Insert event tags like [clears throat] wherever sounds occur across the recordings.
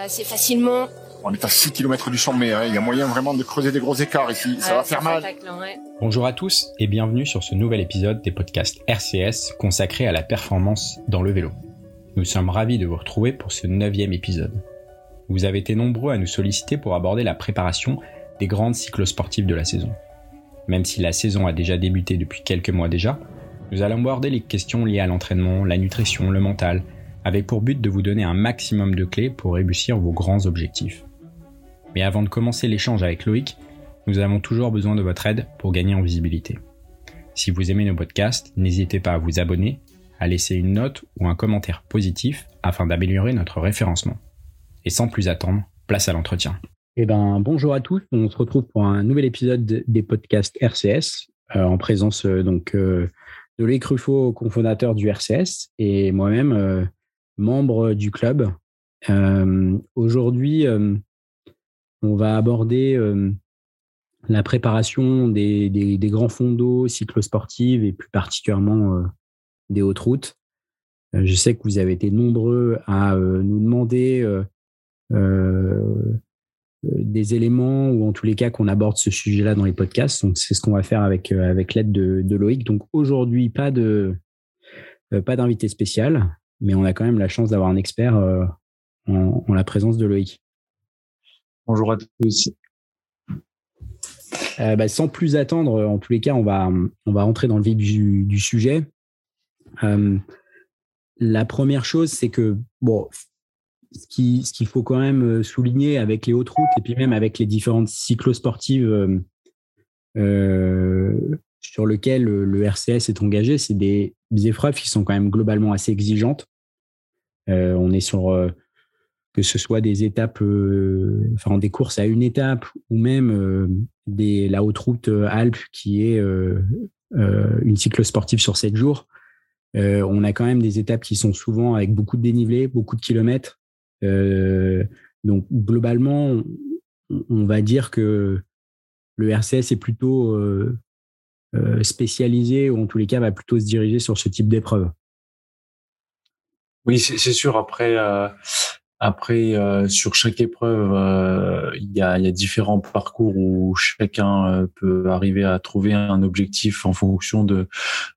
assez facilement. On est à 6 km du sommet, hein. il y a moyen vraiment de creuser des gros écarts ici, ça va faire mal. Bonjour à tous et bienvenue sur ce nouvel épisode des podcasts RCS consacré à la performance dans le vélo. Nous sommes ravis de vous retrouver pour ce neuvième épisode. Vous avez été nombreux à nous solliciter pour aborder la préparation des grandes cyclosportives de la saison. Même si la saison a déjà débuté depuis quelques mois déjà, nous allons aborder les questions liées à l'entraînement, la nutrition, le mental, avec pour but de vous donner un maximum de clés pour réussir vos grands objectifs. Mais avant de commencer l'échange avec Loïc, nous avons toujours besoin de votre aide pour gagner en visibilité. Si vous aimez nos podcasts, n'hésitez pas à vous abonner, à laisser une note ou un commentaire positif afin d'améliorer notre référencement. Et sans plus attendre, place à l'entretien. Eh ben, bonjour à tous. On se retrouve pour un nouvel épisode des podcasts RCS euh, en présence euh, donc euh, de Loïc Ruffo, cofondateur du RCS, et moi-même, membre du club. Aujourd'hui, on va aborder la préparation des, grands fonds d'eau cyclosportives et plus particulièrement des hautes routes. je sais que vous avez été nombreux à nous demander des éléments ou en tous les cas qu'on aborde ce sujet-là dans les podcasts. Donc c'est ce qu'on va faire avec avec l'aide de, de, Loïc. Donc aujourd'hui pas de pas d'invité spécial, mais on a quand même la chance d'avoir un expert en, en, la présence de Loïc. Bonjour à tous. Euh, bah, sans plus attendre, en tous les cas, on va, on va rentrer dans le vif du, sujet. Euh, la première chose, c'est que bon, ce qu'il faut quand même euh, souligner avec les hautes routes et puis même avec les différentes cyclosportives euh, sur lesquelles le RCS est engagé, c'est des, des, épreuves qui sont quand même globalement assez exigeantes. On est sur que ce soit des étapes, euh, enfin des courses à une étape ou même euh, la haute route euh, Alpes qui est une cycle sportive sur sept jours. on a quand même des étapes qui sont souvent avec beaucoup de dénivelé, beaucoup de kilomètres. donc globalement, on va dire que le RCS est plutôt spécialisé ou en tous les cas va plutôt se diriger sur ce type d'épreuve. Oui, c'est sûr. Après, après, euh, sur chaque épreuve, euh, il y, a, différents parcours où chacun euh, peut arriver à trouver un objectif en fonction de,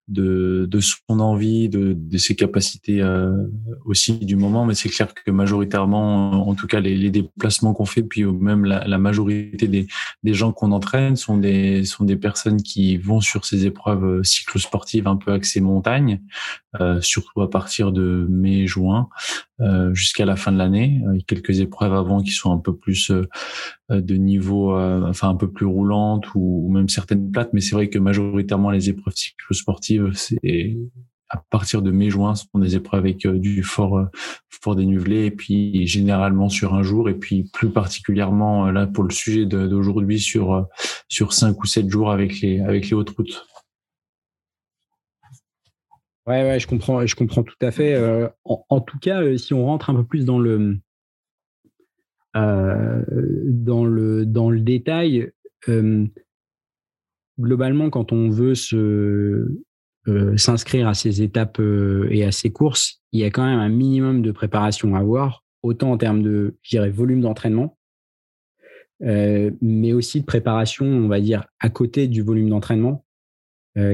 de, de son envie, de, de ses capacités aussi du moment. Mais c'est clair que majoritairement, en tout cas, les, les déplacements qu'on fait, puis même la, la majorité des, des gens qu'on entraîne sont des, sont des personnes qui vont sur ces épreuves cyclosportives un peu axées montagne, surtout à partir de mai-juin jusqu'à la fin de l'année quelques épreuves avant qui sont un peu plus euh, euh, de niveau, euh, enfin un peu plus roulantes ou, même certaines plates. Mais c'est vrai que majoritairement les épreuves cyclosportives, c'est à partir de mai-juin, ce sont des épreuves avec du fort, fort dénivelé et puis généralement sur un jour et puis plus particulièrement là pour le sujet d'aujourd'hui sur sur cinq ou sept jours avec les avec les hautes routes. Ouais, ouais, je comprends, je comprends tout à fait. Euh, en, tout cas, euh, si on rentre un peu plus dans le, euh, dans le, dans le détail, globalement, quand on veut se, s'inscrire à ces étapes et à ces courses, il y a quand même un minimum de préparation à avoir, autant en termes de, je volume d'entraînement, mais aussi de préparation, on va dire, à côté du volume d'entraînement,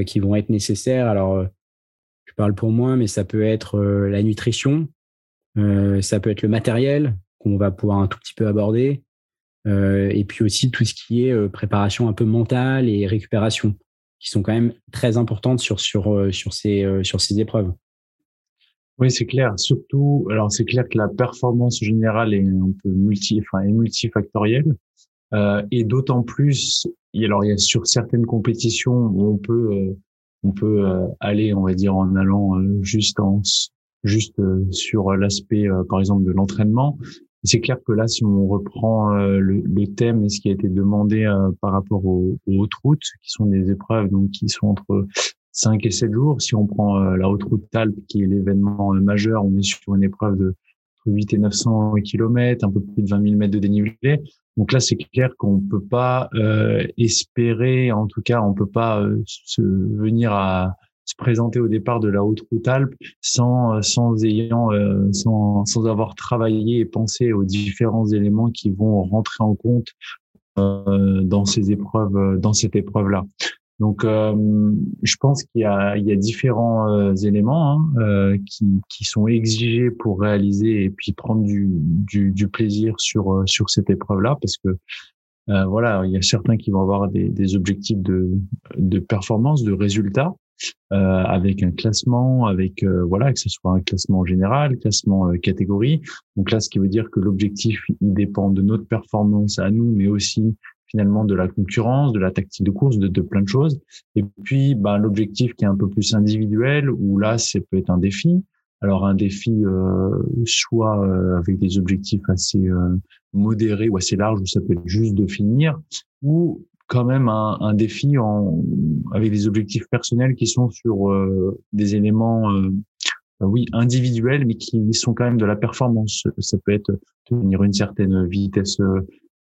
qui vont être nécessaires. Alors, je parle pour moi, mais ça peut être euh, la nutrition, euh, ça peut être le matériel qu'on va pouvoir un tout petit peu aborder, euh, et puis aussi tout ce qui est préparation un peu mentale et récupération, qui sont quand même très importantes sur sur sur ces sur ces épreuves. Oui, c'est clair. Surtout, alors c'est clair que la performance générale est un peu multi, enfin, est multifactorielle. Euh, et d'autant plus, alors il y a sur certaines compétitions où on peut on peut euh, aller, on va dire, en allant euh, juste en juste euh, sur l'aspect, par exemple, de l'entraînement. C'est clair que là, si on reprend le, thème et ce qui a été demandé par rapport aux, hautes routes, qui sont des épreuves donc qui sont entre 5 et 7 jours, si on prend la haute route Talp, qui est l'événement majeur, on est sur une épreuve de 8 et 900 km, un peu plus de 20 000 mètres de dénivelé. Donc là, c'est clair qu'on peut pas euh, espérer, en tout cas, on peut pas euh, se venir à, se présenter au départ de la haute route Alpes sans sans ayant sans sans avoir travaillé et pensé aux différents éléments qui vont rentrer en compte dans ces épreuves dans cette épreuve là. Donc, euh, je pense qu'il y a, il y a différents euh, éléments hein, euh, qui, qui sont exigés pour réaliser et puis prendre du, du, du plaisir sur sur cette épreuve-là, parce que voilà, il y a certains qui vont avoir des, des objectifs de, de performance, de résultats, avec un classement, avec voilà que ce soit un classement général, classement catégorie. Donc là, ce qui veut dire que l'objectif il dépend de notre performance à nous, mais aussi finalement de la concurrence, de la tactique de course, de, plein de choses. Et puis, bah, l'objectif qui est un peu plus individuel, où là, ça peut être un défi. Alors un défi euh, soit euh, avec des objectifs assez euh, modérés ou assez larges, où ça peut être juste de finir, ou quand même un, un défi en, avec des objectifs personnels qui sont sur euh, des éléments oui individuels, mais qui sont quand même de la performance. Ça peut être tenir une certaine vitesse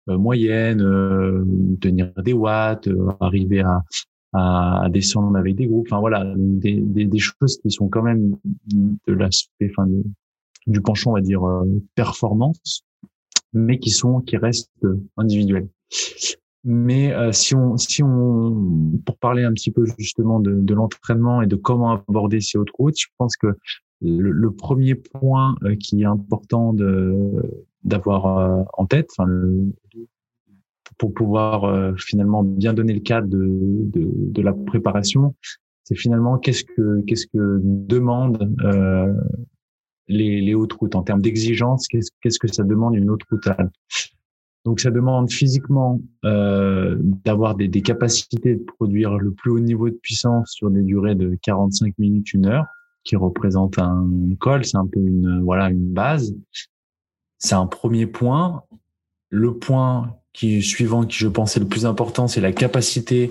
euh, moyenne, euh, tenir des watts, euh, arriver à, à, descendre avec des groupes. Enfin voilà, des, des, des, choses qui sont quand même de l'aspect, enfin du penchant, on va dire performance, mais qui sont qui restent individuels. Mais si on si on pour parler un petit peu justement de, de l'entraînement et de comment aborder ces autres routes, je pense que le, le premier point qui est important d'avoir euh, en tête, enfin, pour pouvoir euh, finalement bien donner le cadre de, de, de la préparation, c'est finalement qu'est-ce que qu'est-ce que demande euh, les, les hautes routes. En termes d'exigence, qu'est-ce qu'est-ce que ça demande une haute route donc ça demande physiquement euh, d'avoir des, des, capacités de produire le plus haut niveau de puissance sur des durées de 45 minutes, une heure, qui représente un col, c'est un peu une voilà une base. C'est un premier point. Le point qui suivant, qui je pense est le plus important, c'est la capacité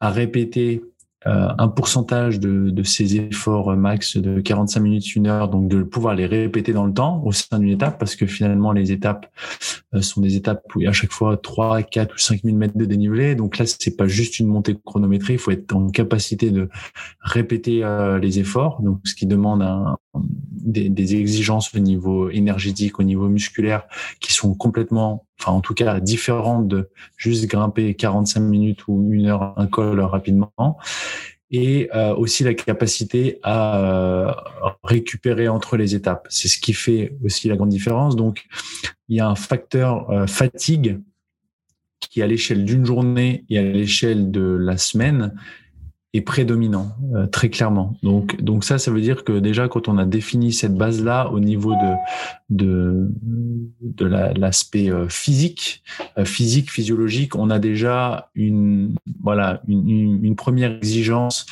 à répéter un pourcentage de, de ces efforts max de 45 minutes, une heure, donc de pouvoir les répéter dans le temps au sein d'une étape, parce que finalement les étapes euh, sont des étapes où il y a à chaque fois 3, 4 ou 5 000 mètres de dénivelé. Donc là, c'est pas juste une montée chronométrée, il faut être en capacité de répéter euh, les efforts, donc ce qui demande un, des, des, exigences au niveau énergétique, au niveau musculaire, qui sont complètement, enfin en tout cas différentes de juste grimper 45 minutes ou une heure un col rapidement et euh, aussi la capacité à euh, récupérer entre les étapes. C'est ce qui fait aussi la grande différence. Donc, il y a un facteur euh, fatigue qui, à l'échelle d'une journée et à l'échelle de la semaine, est prédominant euh, très clairement. Donc donc ça ça veut dire que déjà quand on a défini cette base là au niveau de de de l'aspect euh, physique euh, physique physiologique, on a déjà une voilà une, une première exigence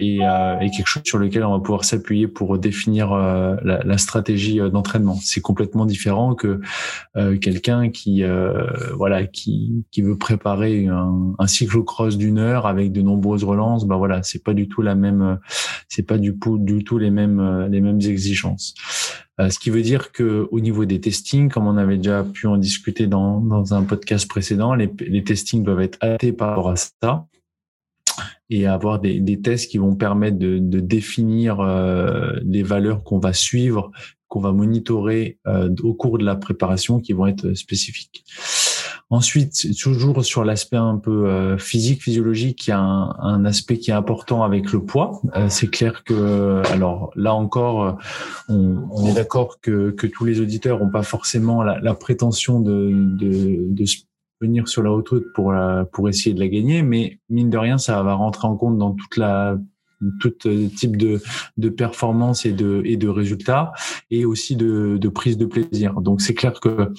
et, et, quelque chose sur lequel on va pouvoir s'appuyer pour définir la, la, stratégie d'entraînement. C'est complètement différent que quelqu'un qui voilà qui qui veut préparer un, un cyclocross d'une heure avec de nombreuses relances bah voilà, c'est pas du tout la même, c'est pas du tout, les mêmes, les mêmes exigences. Euh, ce qui veut dire que au niveau des testings, comme on avait déjà pu en discuter dans, dans un podcast précédent, les, les testings doivent être hâtés par rapport à ça et avoir des, tests qui vont permettre de, définir euh, les valeurs qu'on va suivre, qu'on va monitorer euh, au cours de la préparation, qui vont être spécifiques. Ensuite, toujours sur l'aspect un peu euh, physique, physiologique, il y a un, aspect qui est important avec le poids. Euh, c'est clair que, alors là encore, on, est d'accord que, que, tous les auditeurs n'ont pas forcément la, prétention de, de, de venir sur la haute route pour pour essayer de la gagner, mais mine de rien, ça va rentrer en compte dans toute la tout euh, type de, de performance et de, et de résultats et aussi de, de prise de plaisir. Donc c'est clair que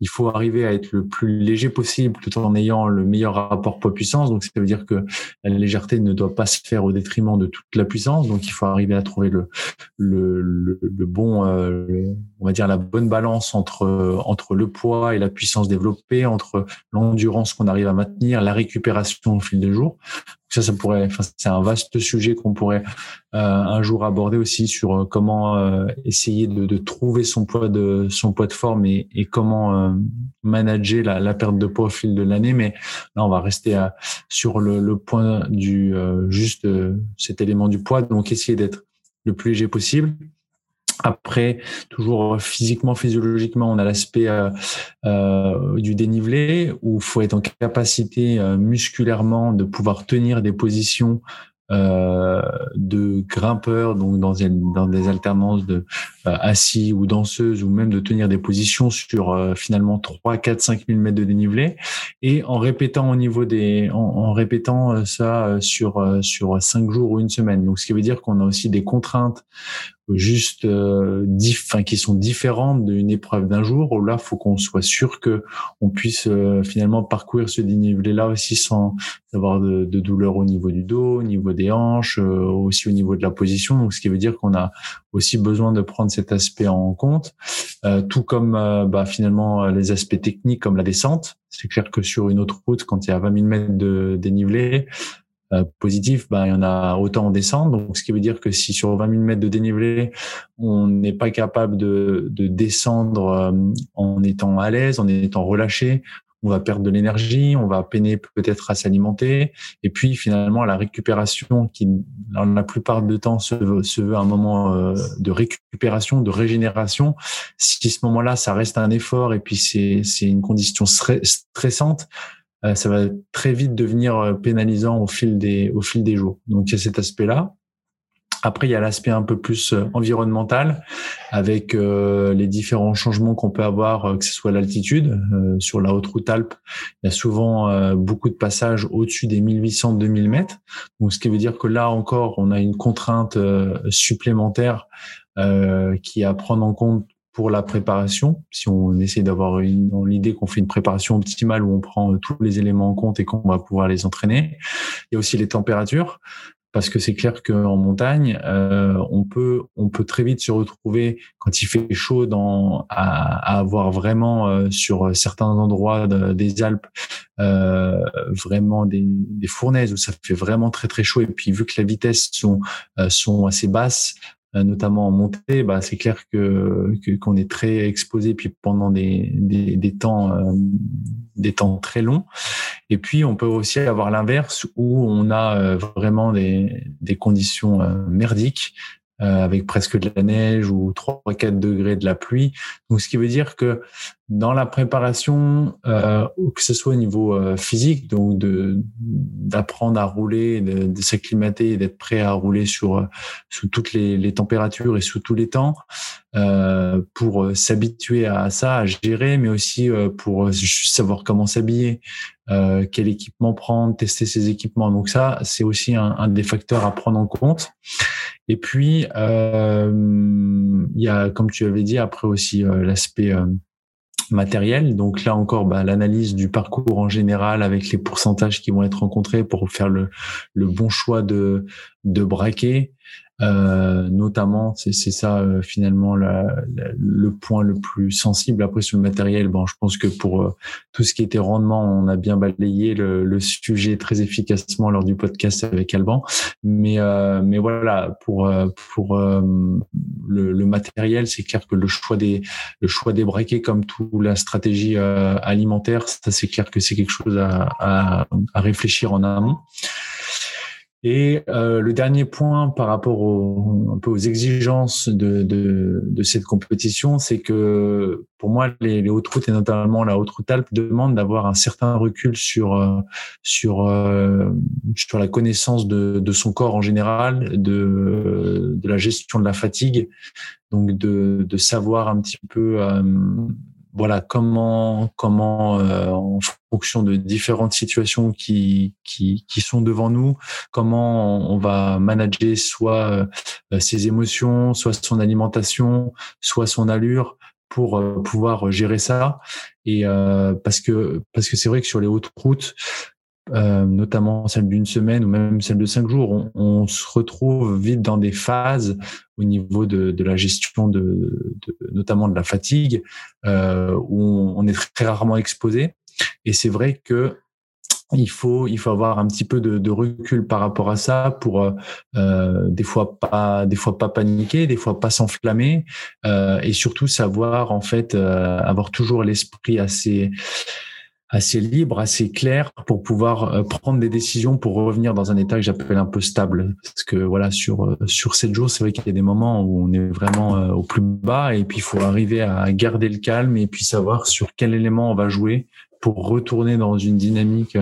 il faut arriver à être le plus léger possible tout en ayant le meilleur rapport poids-puissance. Donc ça veut dire que la légèreté ne doit pas se faire au détriment de toute la puissance. Donc il faut arriver à trouver le, bon, euh, on va dire la bonne balance entre entre le poids et la puissance développée, entre l'endurance qu'on arrive à maintenir, la récupération au fil des jours. Ça, ça pourrait, enfin, c'est un vaste sujet qu'on pourrait euh, un jour aborder aussi sur euh, comment euh, essayer de, de, trouver son poids de son poids de forme et, et comment manager la, la, perte de poids au fil de l'année. Mais là, on va rester à, sur le, le, point du juste cet élément du poids. Donc, essayer d'être le plus léger possible, après, toujours physiquement, physiologiquement, on a l'aspect euh, euh, du dénivelé où il faut être en capacité euh, musculairement de pouvoir tenir des positions euh, de grimpeurs, donc dans, des alternances de euh, assis ou danseuses, ou même de tenir des positions sur euh, finalement 3, 4, 5 000 mètres de dénivelé, et en répétant au niveau des, en, en répétant ça sur sur cinq jours ou une semaine. Donc, ce qui veut dire qu'on a aussi des contraintes juste euh, qui sont différentes d'une épreuve d'un jour où là faut qu'on soit sûr que on puisse euh, finalement parcourir ce dénivelé là aussi sans avoir de, de douleur au niveau du dos au niveau des hanches euh, aussi au niveau de la position. Donc ce qui veut dire qu'on a aussi besoin de prendre cet aspect en compte euh, tout comme bah, finalement les aspects techniques comme la descente. C'est clair que sur une autre route quand il y a 20 000 mètres de dénivelé euh, ben, il y en a autant en descente. Donc, ce qui veut dire que si sur 20 000 mètres de dénivelé, on n'est pas capable de, de descendre euh, en étant à l'aise, en étant relâché, on va perdre de l'énergie, on va peiner peut-être à s'alimenter. Et puis, finalement, la récupération, qui, dans la plupart du temps, se veut, se veut un moment euh, de récupération, de régénération. Si ce moment-là, ça reste un effort et puis c'est, une condition stressante, ça va très vite devenir euh, pénalisant au fil des au fil des jours. Donc il y a cet aspect-là. Après, il y a l'aspect un peu plus euh, environnemental avec les différents changements qu'on peut avoir, que ce soit l'altitude. sur la haute route Alpes, il y a souvent beaucoup de passages au-dessus des 1800-2000 mètres. Donc, ce qui veut dire que là encore, on a une contrainte supplémentaire qui est à prendre en compte pour la préparation. Si on essaie d'avoir l'idée qu'on fait une préparation optimale où on prend euh, tous les éléments en compte et qu'on va pouvoir les entraîner. Il y a aussi les températures parce que c'est clair qu'en montagne, euh, on peut on peut très vite se retrouver quand il fait chaud dans à, avoir vraiment euh, sur certains endroits des Alpes euh, vraiment des, des, fournaises où ça fait vraiment très très chaud et puis vu que la vitesse sont sont assez basses, euh, notamment en montée, bah, c'est clair que qu'on est très exposé puis pendant des, des, des temps euh, des temps très longs. Et puis on peut aussi avoir l'inverse où on a euh, vraiment des, des conditions merdiques euh, avec presque de la neige ou 3-4 degrés de la pluie. Donc, ce qui veut dire que dans la préparation, euh, que ce soit au niveau euh, physique, donc de d'apprendre à rouler, de, de s'acclimater et d'être prêt à rouler sur sous toutes les, les, températures et sous tous les temps, euh, pour s'habituer à ça, à gérer, mais aussi pour juste savoir comment s'habiller, euh, quel équipement prendre, tester ses équipements. Donc ça, c'est aussi un, un, des facteurs à prendre en compte. Et puis, euh, il y a, comme tu avais dit, après aussi euh, l'aspect euh, matériel. Donc là encore, bah, l'analyse du parcours en général avec les pourcentages qui vont être rencontrés pour faire le, le bon choix de, de braquet. Euh, notamment, c'est ça euh, finalement la, le point le plus sensible. Après sur le matériel, bon, je pense que pour euh, tout ce qui était rendement, on a bien balayé le, le, sujet très efficacement lors du podcast avec Alban. Mais mais voilà, pour pour le, le, matériel, c'est clair que le choix des le choix des braquets, comme tout la stratégie alimentaire, ça c'est clair que c'est quelque chose à, à, à réfléchir en amont. Et euh, le dernier point par rapport au, un peu aux exigences de, de, de cette compétition, c'est que pour moi, les, les, hautes routes et notamment la haute route Alpes demandent d'avoir un certain recul sur euh, sur euh, sur la connaissance de, de son corps en général, de de la gestion de la fatigue, donc de de savoir un petit peu euh, voilà comment comment euh, en fonction de différentes situations qui qui, qui sont devant nous comment on va manager soit euh, ses émotions soit son alimentation soit son allure pour euh, pouvoir gérer ça. Et parce que parce que c'est vrai que sur les hautes routes euh, notamment celle d'une semaine ou même celle de cinq jours, on, on, se retrouve vite dans des phases au niveau de, de la gestion de, de, notamment de la fatigue, euh, où on, est très rarement exposé. Et c'est vrai que il faut il faut avoir un petit peu de, de recul par rapport à ça pour euh, euh des fois pas des fois pas paniquer des fois pas s'enflammer euh, et surtout savoir en fait euh, avoir toujours l'esprit assez assez libre, assez clair pour pouvoir euh, prendre des décisions pour revenir dans un état que j'appelle un peu stable. Parce que voilà, sur sur sept jours, c'est vrai qu'il y a des moments où on est vraiment au plus bas et puis il faut arriver à garder le calme et puis savoir sur quel élément on va jouer pour retourner dans une dynamique,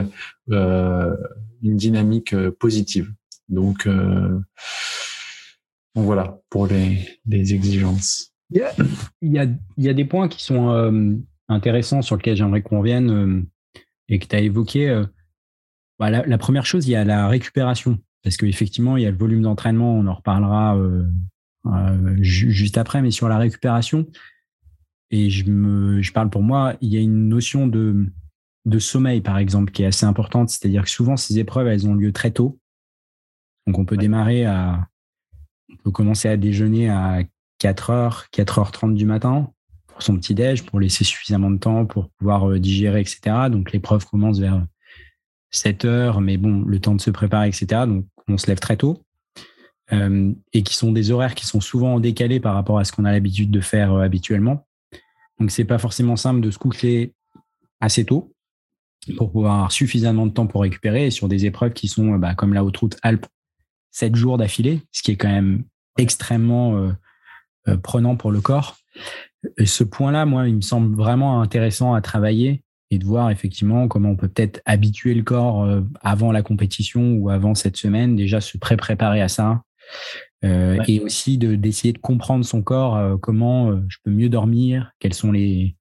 euh, une dynamique euh, positive. Donc, euh, donc voilà pour les, les, exigences. Il y, a, il, y a, il y a des points qui sont euh, intéressants sur lesquels j'aimerais qu'on vienne euh, et que tu as évoqué. Euh, bah, la, la, première chose, il y a la récupération. Parce qu'effectivement, il y a le volume d'entraînement, on en reparlera juste après, mais sur la récupération, et je, me, je parle pour moi, il y a une notion de, de sommeil, par exemple, qui est assez importante. C'est-à-dire que souvent, ces épreuves, elles ont lieu très tôt. Donc, on peut démarrer à, on peut commencer à déjeuner à 4h, 4h30 du matin pour son petit-déj, pour laisser suffisamment de temps pour pouvoir euh, digérer, etc. Donc, l'épreuve commence vers 7 heures, mais bon, le temps de se préparer, etc. Donc, on se lève très tôt. Euh, et qui sont des horaires qui sont souvent décalés par rapport à ce qu'on a l'habitude de faire euh, habituellement. Donc, c'est pas forcément simple de se coucher assez tôt pour pouvoir avoir suffisamment de temps pour récupérer sur des épreuves qui sont bah, comme la haute route Alpes, 7 jours d'affilée, ce qui est quand même extrêmement euh, euh, prenant pour le corps. Et ce point-là, moi, il me semble vraiment intéressant à travailler et de voir effectivement comment on peut peut-être habituer le corps euh, avant la compétition ou avant cette semaine, déjà se pré-préparer à ça. Euh, ouais. Et aussi d'essayer de, de, comprendre son corps, euh, comment euh, je peux mieux dormir, quels sont les,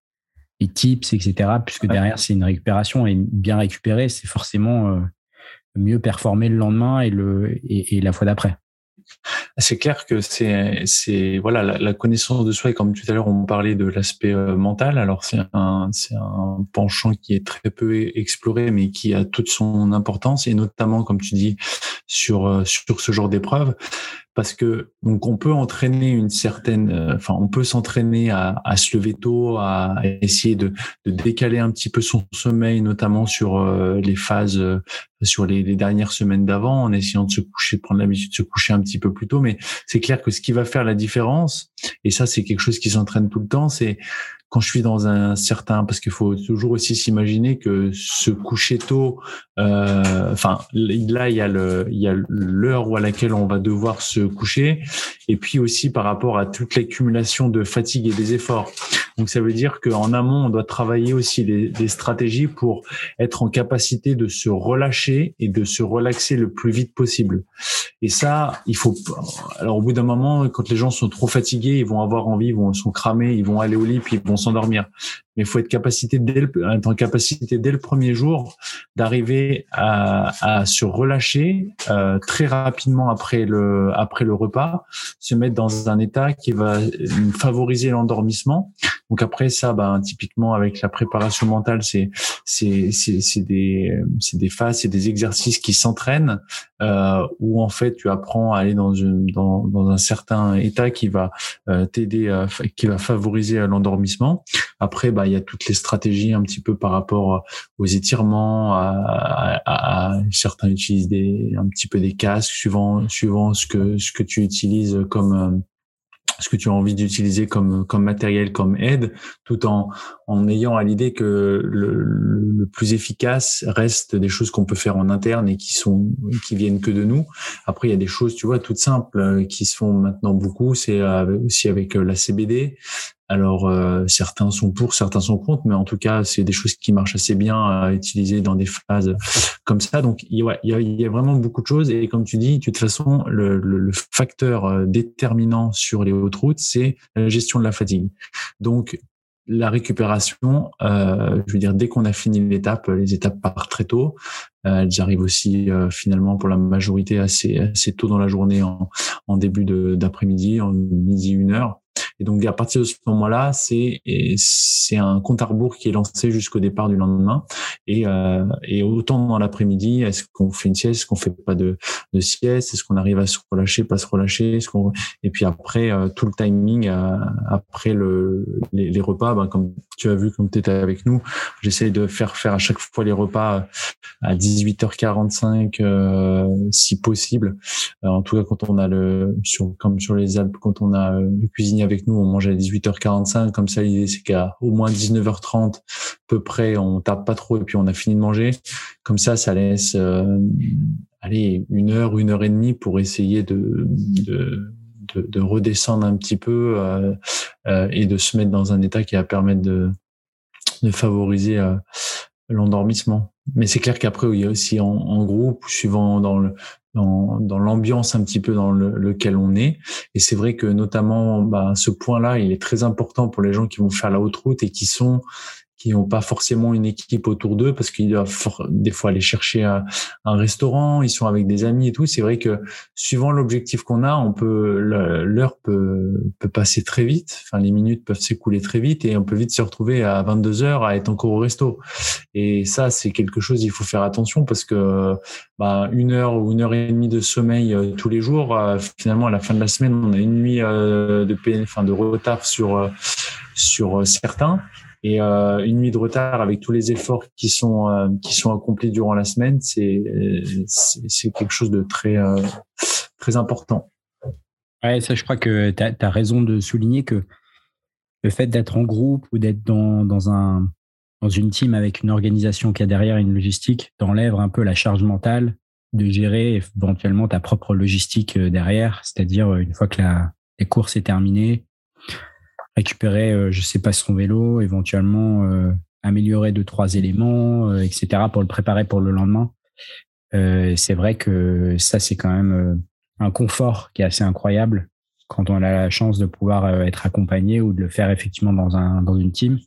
les tips, etc. Puisque derrière, c'est une récupération et bien récupérer, c'est forcément mieux performer le lendemain et, le, et, et la fois d'après. C'est clair que c'est c'est voilà la, connaissance de soi et comme tout à l'heure on parlait de l'aspect euh, mental. Alors c'est un c'est un penchant qui est très peu exploré mais qui a toute son importance. Et notamment comme tu dis sur sur ce genre d'épreuve parce que donc on peut entraîner une certaine, euh, enfin on peut s'entraîner à, à, se lever tôt, à essayer de, décaler un petit peu son sommeil, notamment sur euh, les phases, euh, sur les, les, dernières semaines d'avant, en essayant de se coucher, de prendre l'habitude de se coucher un petit peu plus tôt. Mais c'est clair que ce qui va faire la différence, et ça c'est quelque chose qui s'entraîne tout le temps, c'est quand je suis dans un certain, parce qu'il faut toujours aussi s'imaginer que se coucher tôt, euh, enfin là il y a le, il y a l'heure à laquelle on va devoir se coucher, et puis aussi par rapport à toute l'accumulation de fatigue et des efforts. Donc ça veut dire qu'en amont on doit travailler aussi des, des stratégies pour être en capacité de se relâcher et de se relaxer le plus vite possible. Et ça, il faut. Alors au bout d'un moment, quand les gens sont trop fatigués, ils vont avoir envie, ils vont sont cramés, ils vont aller au lit puis ils vont s'endormir. Mais il faut être capacité dès le, être en capacité dès le premier jour d'arriver à, à, se relâcher euh, très rapidement après le après le repas, se mettre dans un état qui va favoriser l'endormissement. Donc après ça, ben, typiquement avec la préparation mentale, c'est c'est c'est des c'est des phases, c'est des exercices qui s'entraînent euh, où en fait tu apprends à aller dans une dans, dans un certain état qui va euh, t'aider, qui va favoriser l'endormissement. Après, bah, il y a toutes les stratégies un petit peu par rapport aux étirements. À, certains utilisent des, un petit peu des casques suivant suivant ce que ce que tu utilises comme ce que tu as envie d'utiliser comme comme matériel, comme aide, tout en en ayant à l'idée que le, le, plus efficace reste des choses qu'on peut faire en interne et qui sont qui viennent que de nous. Après, il y a des choses, tu vois, toutes simples qui se font maintenant beaucoup. C'est aussi avec la CBD, alors euh, certains sont pour, certains sont contre, mais en tout cas c'est des choses qui marchent assez bien à utiliser dans des phases comme ça. Donc il y a, y a vraiment beaucoup de choses et comme tu dis, de toute façon le, le, le facteur euh, déterminant sur les hautes routes, c'est la gestion de la fatigue. Donc la récupération, euh, je veux dire, dès qu'on a fini l'étape, les étapes partent très tôt. Euh, elles arrivent aussi euh, finalement pour la majorité assez, assez tôt dans la journée, en, en début d'après-midi, en midi une heure. Et donc, à partir de ce moment-là, c'est c'est un compte à rebours qui est lancé jusqu'au départ du lendemain. Et, euh, et autant dans l'après-midi, est-ce qu'on fait une sieste, est-ce qu'on fait pas de, sieste, est-ce qu'on arrive à se relâcher, pas se relâcher, est-ce qu'on et puis après euh, tout le timing euh, après le les, repas, ben, comme tu as vu, comme tu étais avec nous, j'essaye de faire faire à chaque fois les repas à 18h45 euh, si possible. en tout cas, quand on a le sur comme sur les Alpes, quand on a le cuisinier avec nous, on mange à 18h45. Comme ça, l'idée c'est qu'à au moins 19h30, peu près, on tape pas trop et puis on a fini de manger. Comme ça, ça laisse euh, aller une heure, une heure et demie pour essayer de, de, de, redescendre un petit peu euh, euh, et de se mettre dans un état qui va permettre de, de favoriser l'endormissement. Mais c'est clair qu'après, il y a aussi en, groupe, suivant dans le dans, dans l'ambiance un petit peu dans le, lequel on est. Et c'est vrai que notamment, bah, ce point-là, il est très important pour les gens qui vont faire la haute route et qui sont qui n'ont pas forcément une équipe autour d'eux parce qu'ils doivent des fois aller chercher un, restaurant, ils sont avec des amis et tout. C'est vrai que suivant l'objectif qu'on a, on peut l'heure peut, peut passer très vite. Enfin, les minutes peuvent s'écouler très vite et on peut vite se retrouver à 22 heures à être encore au resto. Et ça, c'est quelque chose il faut faire attention parce que bah, une heure ou une heure et demie de sommeil euh, tous les jours, euh, finalement à la fin de la semaine, on a une nuit euh, de, enfin, de retard sur sur certains et euh, une nuit de retard avec tous les efforts qui sont euh, qui sont accomplis durant la semaine, c'est c'est quelque chose de très euh, très important. Ouais, ça, je crois que tu as, raison de souligner que le fait d'être en groupe ou d'être dans, dans, un, dans une team avec une organisation qui a derrière une logistique t'enlève un peu la charge mentale de gérer éventuellement ta propre logistique derrière. C'est-à-dire, une fois que la, la course est terminée, récupérer, euh, je sais pas, son vélo, éventuellement euh, améliorer deux trois éléments, euh, etc. pour le préparer pour le lendemain. c'est vrai que ça c'est quand même un confort qui est assez incroyable quand on a la chance de pouvoir être accompagné ou de le faire effectivement dans un dans une team.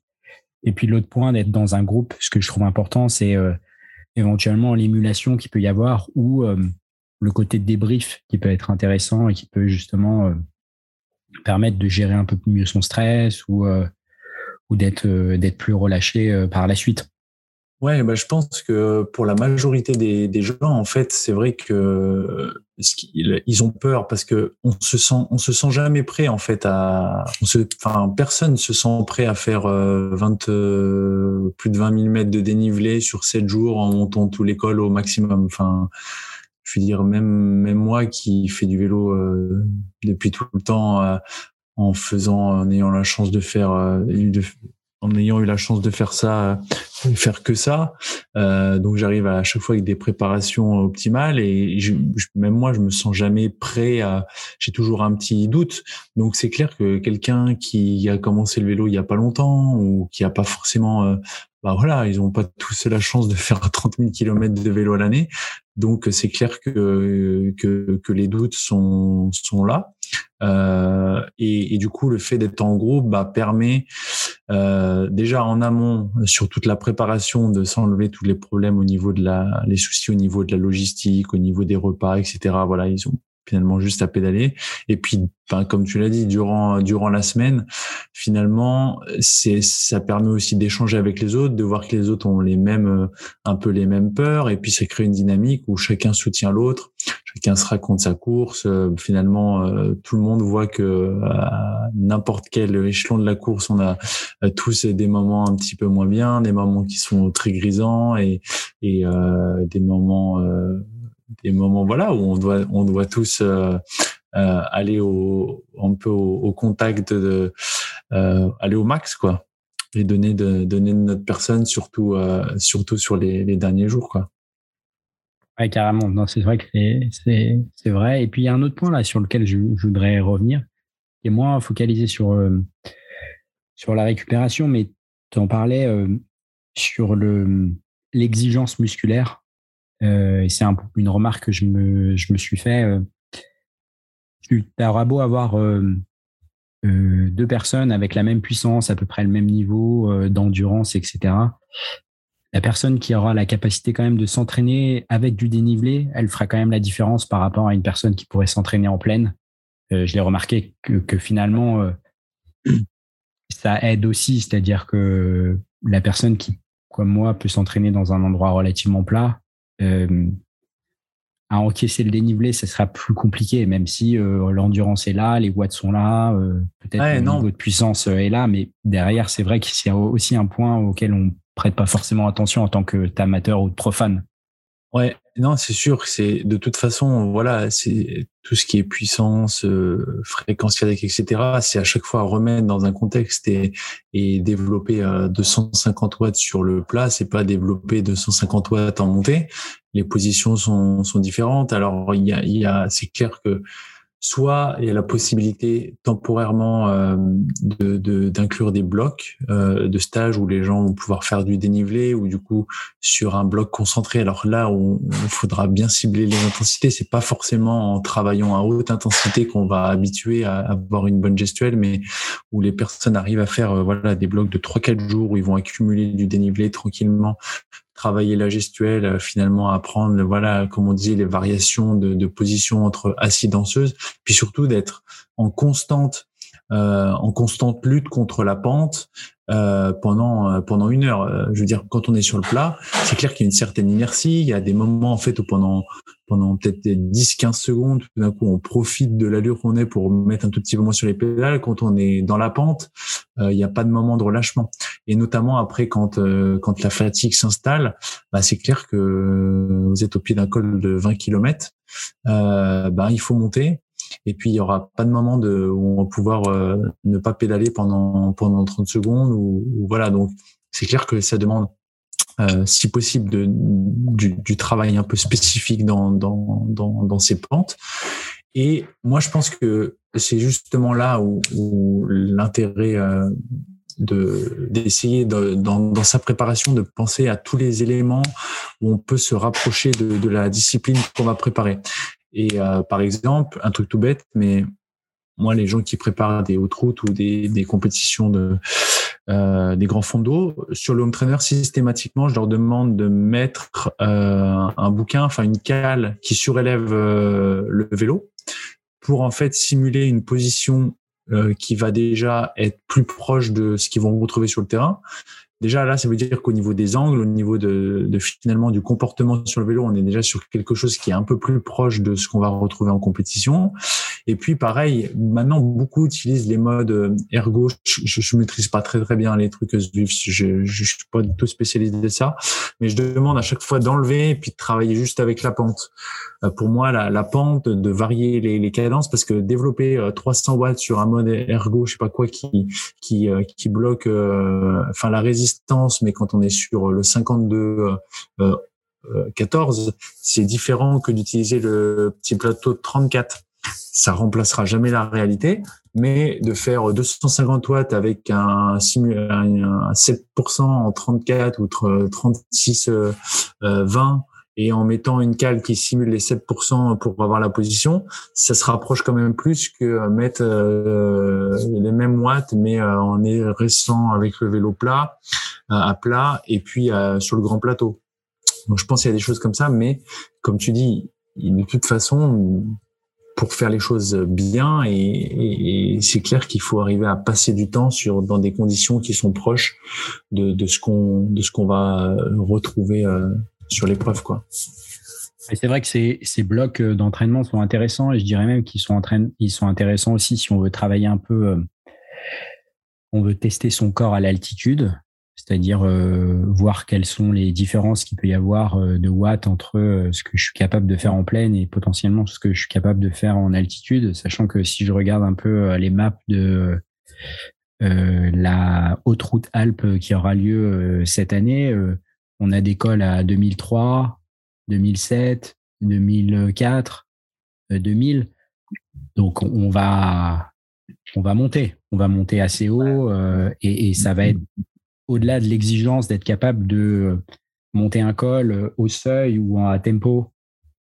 Et puis l'autre point d'être dans un groupe, ce que je trouve important, c'est éventuellement l'émulation qui peut y avoir ou le côté débrief qui peut être intéressant et qui peut justement permettre de gérer un peu mieux son stress ou, euh, ou d'être euh, d'être plus relâché euh, par la suite. Ouais, bah, je pense que pour la majorité des, gens, en fait, c'est vrai que ils ont peur parce que on se sent, on se sent jamais prêt en fait à, on se, enfin, personne se sent prêt à faire 20, plus de 20 000 mètres de dénivelé sur 7 jours en montant tout l'école au maximum. Enfin, je veux dire même même moi qui fais du vélo euh, depuis tout le temps euh, en faisant en ayant la chance de faire euh, en ayant eu la chance de faire ça faire que ça donc j'arrive à chaque fois avec des préparations optimales et je, même moi je me sens jamais prêt à j'ai toujours un petit doute. Donc c'est clair que quelqu'un qui a commencé le vélo il y a pas longtemps ou qui a pas forcément bah voilà, ils n'ont pas tous la chance de faire 30 000 km de vélo à l'année. Donc c'est clair que, que, que les doutes sont sont là. Euh, et, et, du coup, le fait d'être en groupe bah, permet euh, déjà en amont sur toute la préparation de s'enlever tous les problèmes au niveau de la les soucis au niveau de la logistique, au niveau des repas, etc. Voilà, ils ont finalement juste à pédaler. Et puis, ben, comme tu l'as dit, durant durant la semaine, finalement, c'est ça permet aussi d'échanger avec les autres, de voir que les autres ont les mêmes euh, un peu les mêmes peurs, et puis ça crée une dynamique où chacun soutient l'autre, chacun se raconte sa course. Euh, finalement, euh, tout le monde voit que à n'importe quel échelon de la course, on a tous des moments un petit peu moins bien, des moments qui sont très grisants et et des moments des moments voilà où on doit on doit tous euh, euh, aller au un peu au, contact de euh, aller au max quoi et donner de donner de notre personne surtout surtout sur les, derniers jours quoi. Ouais, carrément. Non, c'est vrai que c'est c'est vrai. Et puis il y a un autre point là sur lequel je, voudrais revenir, qui est moins focalisé sur sur la récupération, mais tu en parlais sur le l'exigence musculaire et c'est un, une remarque que je me, suis fait. Euh, tu auras beau avoir euh, deux personnes avec la même puissance, à peu près le même niveau d'endurance, etc. La personne qui aura la capacité quand même de s'entraîner avec du dénivelé, elle fera quand même la différence par rapport à une personne qui pourrait s'entraîner en pleine. je l'ai remarqué que finalement, [clears throat] ça aide aussi, c'est-à-dire que la personne qui, comme moi, peut s'entraîner dans un endroit relativement plat, euh, à encaisser le dénivelé, ça sera plus compliqué, même si euh, l'endurance est là, les watts sont là, euh, peut-être le niveau de puissance est là, mais derrière, c'est vrai qu'il y a aussi un point auquel on prête pas forcément attention en tant que amateur ou de profane. Ouais, non, c'est sûr c'est de toute façon, voilà, c'est tout ce qui est puissance, euh, fréquence cardiaque, etc. C'est à chaque fois remettre dans un contexte et, et développer à 250 watts sur le plat, c'est pas développer 250 watts en montée. Les positions sont, sont différentes. Alors il y a, y a c'est clair que soit il y a la possibilité temporairement euh, de d'inclure des blocs euh, de stage où les gens vont pouvoir faire du dénivelé ou du coup sur un bloc concentré. Alors là, on, il faudra bien cibler les intensités. C'est pas forcément en travaillant à haute intensité qu'on va habituer à avoir une bonne gestuelle, mais où les personnes arrivent à faire euh, voilà des blocs de 3-4 jours où ils vont accumuler du dénivelé tranquillement travailler la gestuelle, euh, finalement apprendre, voilà, comme on dit, les variations de, de position entre assis danseuses, puis surtout d'être en constante, euh, en constante lutte contre la pente, euh, pendant euh, pendant une heure. Euh, je veux dire, quand on est sur le plat, c'est clair qu'il y a une certaine inertie. Il y a des moments en fait où pendant pendant peut-être 10-15 secondes, tout d'un coup, on profite de l'allure qu'on est pour mettre un tout petit moins sur les pédales. Quand on est dans la pente, il n'y a pas de moment de relâchement. Et notamment après, quand quand la fatigue s'installe, bah, c'est clair que vous êtes au pied d'un col de 20 km. bah, il faut monter et puis, il y aura pas de moment de, où on va pouvoir euh, ne pas pédaler pendant, pendant 30 secondes. Ou, voilà, donc c'est clair que ça demande, euh, si possible, de, du, du, travail un peu spécifique dans, dans, dans, dans ces pentes. Et moi, je pense que c'est justement là où, où l'intérêt euh, de d'essayer de, dans, dans, sa préparation de penser à tous les éléments où on peut se rapprocher de, de la discipline qu'on va préparer. Et euh, par exemple, un truc tout bête, mais moi, les gens qui préparent des hautes routes ou des, des compétitions de euh, des grands d'eau, sur le home trainer, systématiquement, je leur demande de mettre euh, un bouquin, enfin une cale qui surélève euh, le vélo pour en fait simuler une position euh, qui va déjà être plus proche de ce qu'ils vont retrouver sur le terrain. Déjà là, ça veut dire qu'au niveau des angles, au niveau de, de, finalement du comportement sur le vélo, on est déjà sur quelque chose qui est un peu plus proche de ce qu'on va retrouver en compétition. Et puis pareil, maintenant beaucoup utilisent les modes euh, ergo. Je, je maîtrise pas très très bien les trucs. Je, je, suis pas du tout spécialisé de ça, mais je demande à chaque fois d'enlever et puis de travailler juste avec la pente. Euh, pour moi, la, la pente, de varier les, les, cadences, parce que développer 300 euh, watts sur un mode ergo, je sais pas quoi, qui qui qui bloque, enfin la résistance mais quand on est sur le 52 14, euh, euh, c'est différent que d'utiliser le petit plateau de 34. Ça remplacera jamais la réalité, mais de faire 250 watts avec un, un 7% en 34 ou 36 20 et en mettant une cale qui simule les 7% pour avoir la position, ça se rapproche quand même plus que mettre euh, les mêmes watts, mais euh, en est restant avec le vélo plat, euh, à plat, et puis sur le grand plateau. Donc je pense qu'il y a des choses comme ça, mais comme tu dis, de toute façon, pour faire les choses bien, et, et c'est clair qu'il faut arriver à passer du temps sur dans des conditions qui sont proches de, de ce qu'on de ce qu'on va retrouver sur l'épreuve, quoi. C'est vrai que ces, ces blocs euh, d'entraînement sont intéressants et je dirais même qu'ils sont, ils sont intéressants aussi si on veut travailler un peu, euh, on veut tester son corps à l'altitude, c'est-à-dire euh, voir quelles sont les différences qu'il peut y avoir de watts entre ce que je suis capable de faire en pleine et potentiellement ce que je suis capable de faire en altitude, sachant que si je regarde un peu les maps de la haute route Alpes qui aura lieu cette année, on a des cols à 2003, 2007, 2004, 2000. Donc on va on va monter, on va monter assez haut euh, et, ça va être au-delà de l'exigence d'être capable de monter un col au seuil ou à tempo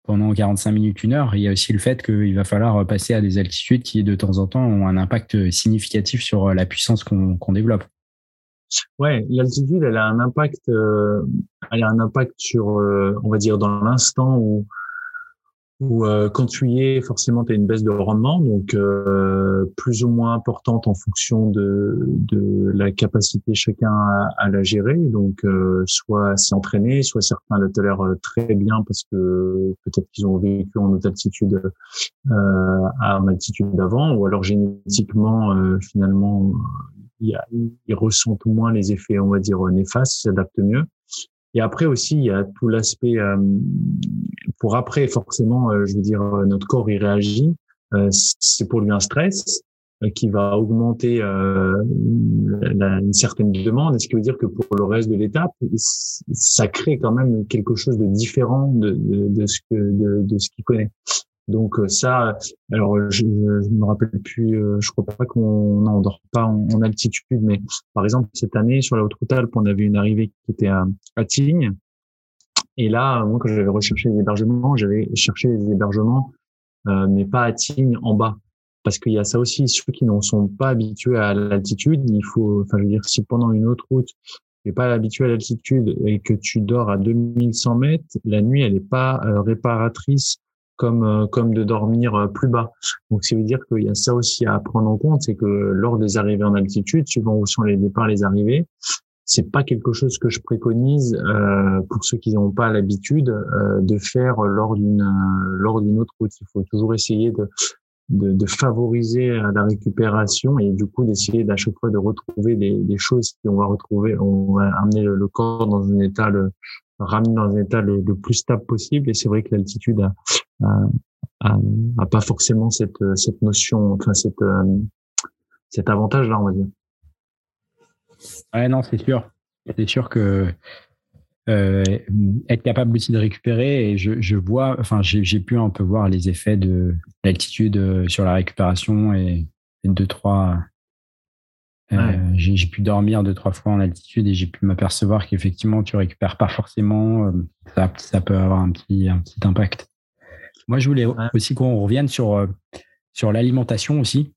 pendant 45 minutes, une heure. Il y a aussi le fait qu'il va falloir passer à des altitudes qui, de temps en temps, ont un impact significatif sur la puissance qu'on développe. Ouais, l'altitude, elle a un impact, euh, elle a un impact sur, euh, on va dire, dans l'instant où où euh, quand tu y es, forcément, tu une baisse de rendement, donc euh, plus ou moins importante en fonction de, de la capacité chacun à, à la gérer. Donc, euh, soit s'entraîner, soit certains la tolèrent euh, très bien parce que peut-être qu'ils ont vécu en haute altitude euh, à en altitude d'avant, ou alors génétiquement, finalement, ils ressentent moins les effets, on va dire, néfastes, s'adaptent mieux. Et après aussi, il y a tout l'aspect euh, pour après, forcément, euh, je veux dire, euh, notre corps il réagit. c'est pour lui un stress qui va augmenter la, une certaine demande. Et ce qui veut dire que pour le reste de l'étape, ça crée quand même quelque chose de différent de, de, de ce que de, de ce qu'il connaît. Donc euh, ça, alors je, je me rappelle plus, euh, je crois pas qu'on non, on dort pas en, altitude, mais par exemple cette année sur la haute route Alpes, on avait une arrivée qui était à, à Tignes. Et là, moi quand j'avais recherché les hébergements, j'avais cherché les hébergements, euh, mais pas à Tignes en bas, parce qu'il y a ça aussi. Ceux qui ne sont pas habitués à l'altitude, il faut, enfin je veux dire, si pendant une autre route tu n'es pas habitué à l'altitude et que tu dors à 2100 mètres, la nuit elle n'est pas réparatrice comme euh, comme de dormir euh, plus bas. Donc ça veut dire qu'il y a ça aussi à prendre en compte, c'est que lors des arrivées en altitude, suivant où sont les départs, les arrivées, c'est pas quelque chose que je préconise euh, pour ceux qui n'ont pas l'habitude euh, de faire lors d'une euh, lors d'une autre route. Il faut toujours essayer de de, de favoriser la récupération et du coup d'essayer d'à chaque fois de retrouver des, des, choses qui on va retrouver, on va amener le, corps dans un état le ramener dans un état le, plus stable possible. Et c'est vrai que l'altitude a, a, a, pas forcément cette, cette notion, enfin cette, euh, cet avantage-là, on va dire. Ouais, non, c'est sûr. C'est sûr que euh, être capable aussi de récupérer, et je, je vois, enfin, j'ai pu un peu voir les effets de l'altitude euh, sur la récupération et, et deux, trois. Euh, J'ai pu dormir deux, trois fois en altitude et j'ai pu m'apercevoir qu'effectivement, tu récupères pas forcément. Ça, ça peut avoir un petit, un petit impact. Moi, je voulais aussi qu'on revienne sur, sur l'alimentation aussi,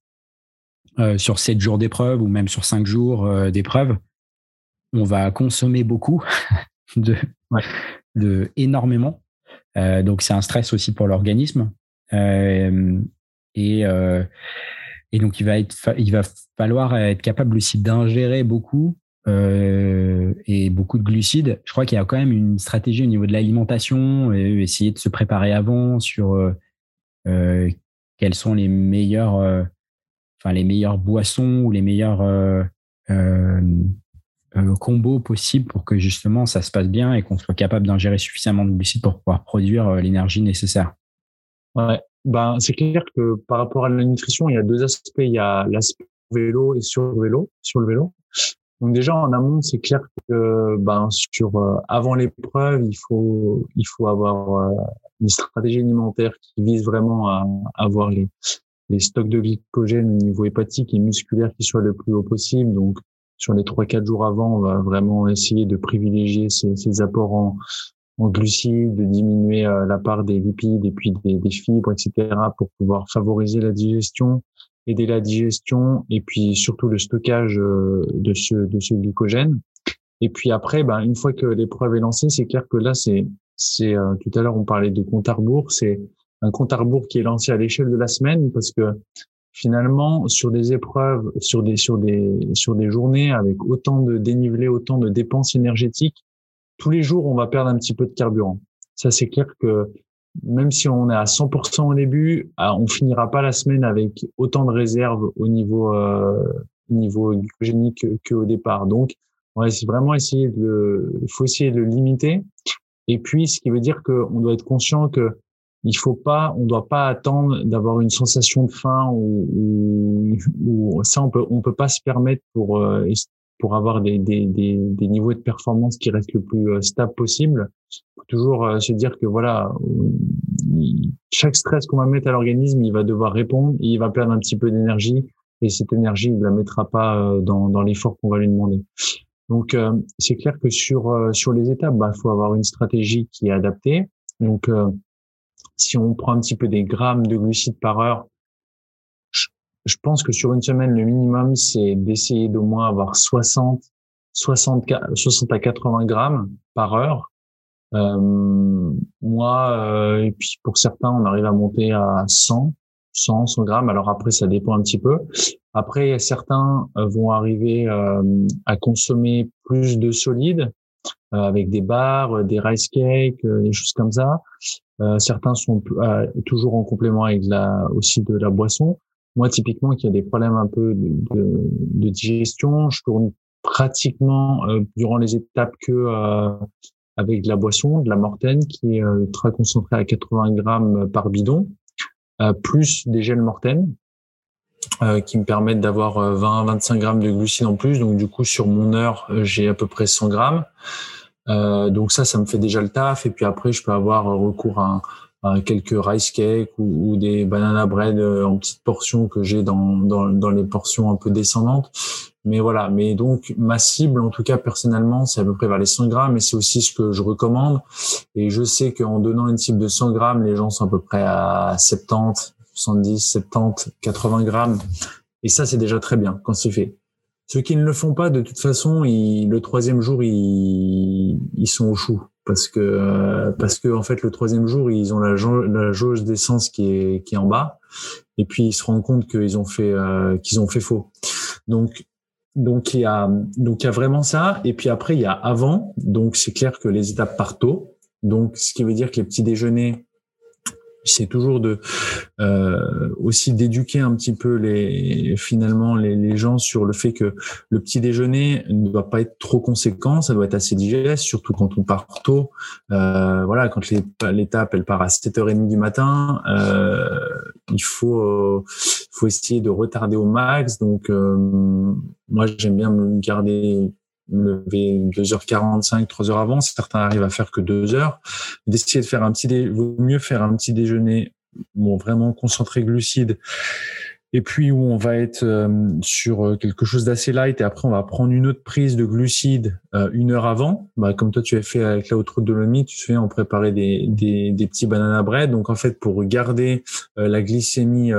euh, sur 7 jours d'épreuve ou même sur 5 jours euh, d'épreuve. On va consommer beaucoup, [laughs] de, de énormément. Euh, donc, c'est un stress aussi pour l'organisme. Et, et donc, il va, être, il va falloir être capable aussi d'ingérer beaucoup et beaucoup de glucides. Je crois qu'il y a quand même une stratégie au niveau de l'alimentation, et essayer de se préparer avant sur quelles sont les meilleures, euh, les meilleures boissons ou les meilleurs combos possibles pour que justement ça se passe bien et qu'on soit capable d'ingérer suffisamment de glucides pour pouvoir produire l'énergie nécessaire. Ouais, ben c'est clair que par rapport à la nutrition, il y a deux aspects. Il y a l'aspect vélo et sur le vélo, sur le vélo. Donc déjà en amont, c'est clair que ben sur euh, avant l'épreuve, il faut il faut avoir euh, une stratégie alimentaire qui vise vraiment à, avoir les les stocks de glycogène au niveau hépatique et musculaire qui soient le plus haut possible. Donc sur les trois quatre jours avant, on va vraiment essayer de privilégier ces, ces apports en, en glucides, de diminuer euh, la part des lipides et puis des, des fibres, etc., pour pouvoir favoriser la digestion aider la digestion et puis surtout le stockage euh, de ce, de ce glycogène. Et puis après, ben, une fois que l'épreuve est lancée, c'est clair que là, c'est, c'est euh, tout à l'heure on parlait de compte à rebours, c'est un compte à rebours qui est lancé à l'échelle de la semaine parce que finalement sur des épreuves, sur des sur des sur des journées avec autant de dénivelé, autant de dépenses énergétiques, tous les jours on va perdre un petit peu de carburant. Ça c'est clair que même si on est à 100% au début, ah, on finira pas la semaine avec autant de réserves au niveau euh, niveau glycogénique qu'au départ. Donc, on va vraiment essayer de le, faut essayer de le limiter. Et puis, ce qui veut dire qu'on doit être conscient que il faut pas, on doit pas attendre d'avoir une sensation de faim ou, ou, ça on peut on peut pas se permettre pour euh, pour avoir des, des, des, des, niveaux de performance qui restent le plus euh, stable possible. Faut toujours euh, se dire que voilà, chaque stress qu'on va mettre à l'organisme, il va devoir répondre, et il va perdre un petit peu d'énergie et cette énergie, il la mettra pas euh, dans, dans l'effort qu'on va lui demander. Donc c'est clair que sur sur les étapes, bah, faut avoir une stratégie qui est adaptée. Donc si on prend un petit peu des grammes de glucides par heure, je pense que sur une semaine, le minimum, c'est d'essayer d'au moins avoir 60, 60, 60 à 80 grammes par heure. moi, et puis pour certains, on arrive à monter à 100, 100, 100 grammes. Alors après, ça dépend un petit peu. Après, certains vont arriver à consommer plus de solides avec des bars, des rice cakes, des choses comme ça. Certains sont toujours en complément avec la, aussi de la boisson. Moi, typiquement, qui a des problèmes un peu de, de, digestion, je tourne pratiquement euh, durant les étapes que euh, avec de la boisson, de la mortaine, qui est euh, très concentrée à 80 grammes par bidon, plus des gels mortaines, qui me permettent d'avoir 20-25 grammes de glucides en plus. Donc du coup, sur mon heure, j'ai à peu près 100 grammes. Donc ça, ça me fait déjà le taf. Et puis après, je peux avoir recours à quelques rice cakes ou, des banana bread euh, en petites portions que j'ai dans, dans, dans, les portions un peu descendantes. Mais voilà, mais donc ma cible, en tout cas personnellement, c'est à peu près vers les 100 grammes et c'est aussi ce que je recommande. Et je sais qu'en donnant une cible de 100 grammes, les gens sont à peu près à 70, 70, 70, 80 grammes. Et ça, c'est déjà très bien quand c'est fait. Ceux qui ne le font pas, de toute façon, ils, le troisième jour, ils, ils sont au chou. Parce que euh, parce que en fait le troisième jour ils ont la, jauge d'essence qui est qui est en bas. Et puis ils se rendent compte qu'ils ont fait euh, qu'ils ont fait faux. Donc donc il y a donc il y a vraiment ça. Et puis après il y a avant. Donc c'est clair que les étapes partent tôt donc ce qui veut dire que les petits déjeuners c'est toujours de euh, aussi d'éduquer un petit peu les finalement les, gens sur le fait que le petit déjeuner ne doit pas être trop conséquent, ça doit être assez digeste, surtout quand on part tôt. Euh, voilà, quand l'étape elle part à 7h30 du matin, euh, il faut faut essayer de retarder au max. Donc euh, moi j'aime bien me garder me lever 2h45, 3 heures avant. Certains arrivent à faire que 2 heures. D'essayer de faire un petit dé... vaut mieux faire un petit déjeuner bon, vraiment concentré glucides et puis où on va être euh, sur euh, quelque chose d'assez light. Et après on va prendre une autre prise de glucides euh, une heure avant. Bah, comme toi tu as fait avec la haute route de l'OMI tu sais on préparait des, des, des, petits banana bread. Donc en fait pour garder la glycémie à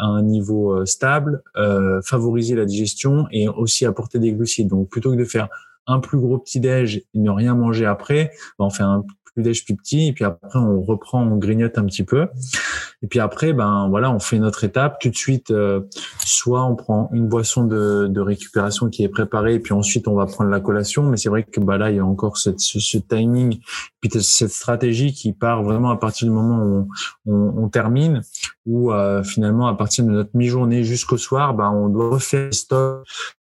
un niveau stable favoriser la digestion et aussi apporter des glucides. Donc plutôt que de faire un plus gros petit déj et ne rien manger après bah, on fait un déj plus et puis après on reprend on grignote un petit peu. Et puis après ben voilà on fait notre étape. Tout de suite euh, soit on prend une boisson de, de, récupération qui est préparée et puis ensuite on va prendre la collation. Mais c'est vrai que bah là il y a encore cette, ce, timing puis cette stratégie qui part vraiment à partir du moment où on, on, termine ou euh, finalement à partir de notre mi-journée jusqu'au soir ben on doit refaire stop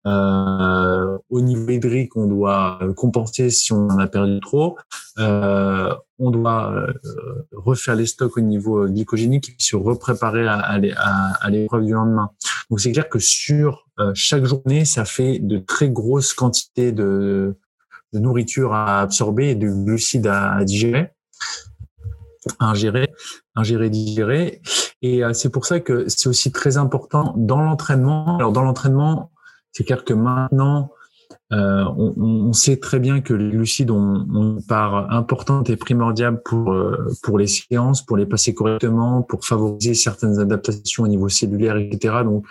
euh, au niveau hydrique, on doit compenser si on en a perdu trop. Euh, on doit euh, refaire les stocks au niveau glycogénique et se repréparer à, à, l'épreuve du lendemain. Donc c'est clair que sur euh, chaque journée, ça fait de très grosses quantités de, de nourriture à absorber et de glucides à, digérer à ingérer, ingérer, digérer. Et c'est pour ça que c'est aussi très important dans l'entraînement. Alors dans l'entraînement, c'est clair que maintenant, euh, on, on, sait très bien que les glucides ont, ont une part importante et primordiale pour euh, pour les séances, pour les passer correctement, pour favoriser certaines adaptations au niveau cellulaire, etc. Donc,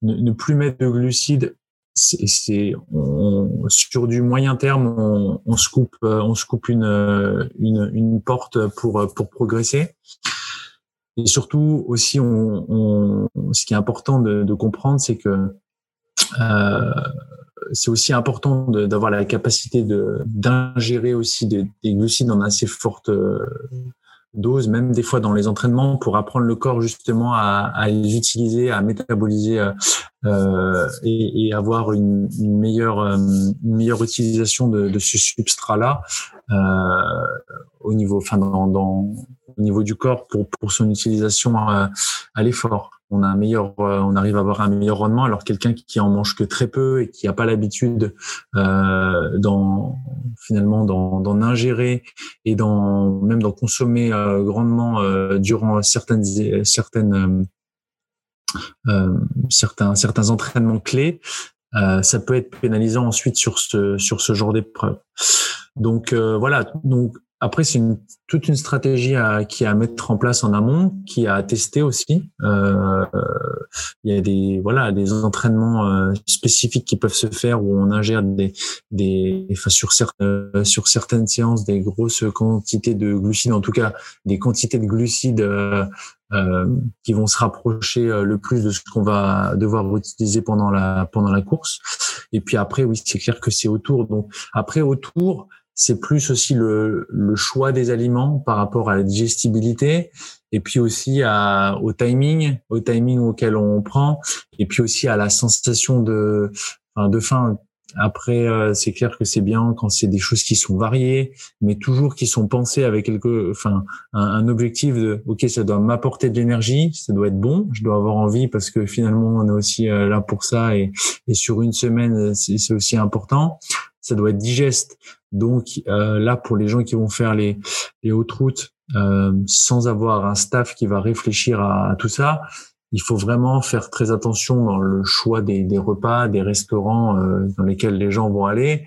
ne, plus mettre de glucides, c'est sur du moyen terme, on, on, se coupe, on se coupe une, une, une porte pour pour progresser. Et surtout aussi, on, on, ce qui est important de, de comprendre, c'est que euh, c'est aussi important d'avoir la capacité d'ingérer aussi des, des, glucides en assez forte euh, dose, même des fois dans les entraînements, pour apprendre le corps justement à, à les utiliser, à métaboliser euh, euh et, et, avoir une, une meilleure, une meilleure utilisation de, de ce substrat-là euh, au niveau, enfin dans, dans, au niveau du corps pour, pour son utilisation à, à l'effort on a un meilleur, euh, on arrive à avoir un meilleur rendement. Alors quelqu'un qui en mange que très peu et qui n'a pas l'habitude euh, dans finalement d'en ingérer et dans même d'en consommer euh, grandement euh, durant certaines certaines certains certains entraînements clés, ça peut être pénalisant ensuite sur ce sur ce genre d'épreuve. Donc voilà, donc après, c'est une, toute une stratégie à, qui est à mettre en place en amont, qui a tester aussi. Euh, il y a des voilà des entraînements euh, spécifiques qui peuvent se faire où on ingère des des enfin, sur certaines euh, sur certaines séances des grosses quantités de glucides, en tout cas des quantités de glucides euh qui vont se rapprocher le plus de ce qu'on va devoir utiliser pendant la pendant la course. Et puis après, oui, c'est clair que c'est autour. Donc après autour c'est plus aussi le, le, choix des aliments par rapport à la digestibilité et puis aussi à, au timing, au timing auquel on prend et puis aussi à la sensation de, enfin, de faim. Après, euh, c'est clair que c'est bien quand c'est des choses qui sont variées, mais toujours qui sont pensées avec quelque, enfin, un, objectif de, ok, ça doit m'apporter de l'énergie, ça doit être bon, je dois avoir envie parce que finalement on est aussi euh, là pour ça et, et sur une semaine c'est aussi important. Ça doit être digeste. Donc euh, là, pour les gens qui vont faire les, les hautes routes euh, sans avoir un staff qui va réfléchir à, tout ça, il faut vraiment faire très attention dans le choix des, repas, des restaurants euh, dans lesquels les gens vont aller,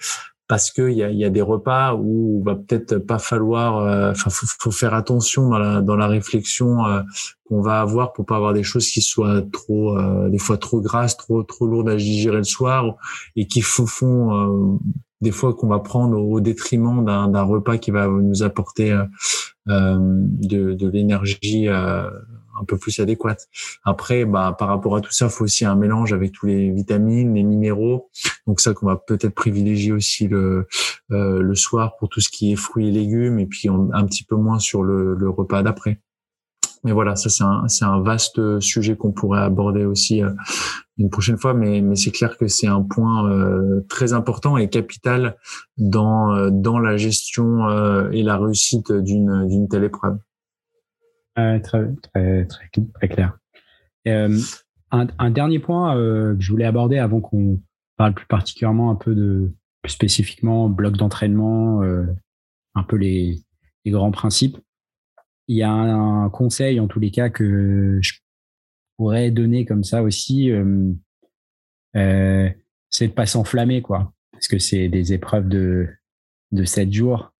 parce qu'il y a, y a des repas où va peut-être pas falloir, euh, enfin, faut, faut, faire attention dans la, dans la réflexion euh, qu'on va avoir pour pas avoir des choses qui soient trop, des fois trop grasses, trop trop lourdes à digérer le soir et qui font des fois qu'on va prendre au détriment d'un repas qui va nous apporter euh, euh, de, de l'énergie euh, un peu plus adéquate. Après, bah, par rapport à tout ça, faut aussi un mélange avec tous les vitamines, les minéraux. Donc ça qu'on va peut-être privilégier aussi le euh, le soir pour tout ce qui est fruits et légumes, et puis un petit peu moins sur le, le repas d'après. Mais voilà, ça c'est un, c'est un vaste sujet qu'on pourrait aborder aussi euh, une prochaine fois, mais, mais c'est clair que c'est un point euh, très important et capital dans, euh, dans la gestion et la réussite d'une, d'une telle épreuve. Très, très, très, clair. Un, un, dernier point que je voulais aborder avant qu'on parle plus particulièrement un peu de plus spécifiquement bloc d'entraînement, un peu les, grands principes il y a un, conseil en tous les cas que je pourrais donner comme ça aussi, euh, euh, c'est de pas s'enflammer quoi, parce que c'est des épreuves de de sept jours.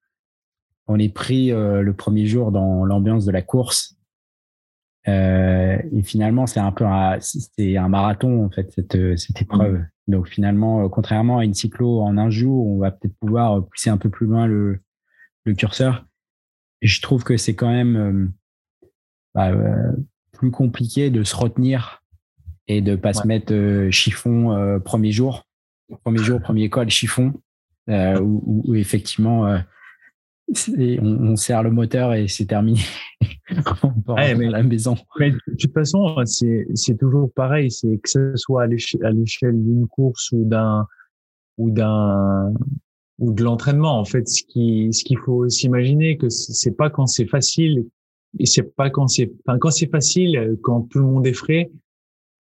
On est pris euh, le premier jour dans l'ambiance de la course. et finalement, c'est un peu un, c'est un marathon en fait cette cette épreuve. Mmh. Donc finalement, contrairement à une cyclo en un jour, on va peut-être pouvoir pousser un peu plus loin le le curseur je trouve que c'est quand même euh, bah, euh, plus compliqué de se retenir et de pas se mettre euh, chiffon premier jour, premier jour, premier col chiffon, où, effectivement on, on, serre le moteur et c'est terminé. [laughs] on peut à la maison. Mais de toute façon, c'est toujours pareil. C'est que ce soit à l'échelle d'une course ou d'un ou d'un ou de l'entraînement. En fait, ce qui ce qu'il faut s'imaginer que c'est pas quand c'est facile et c'est pas quand c'est enfin quand c'est facile quand tout le monde est frais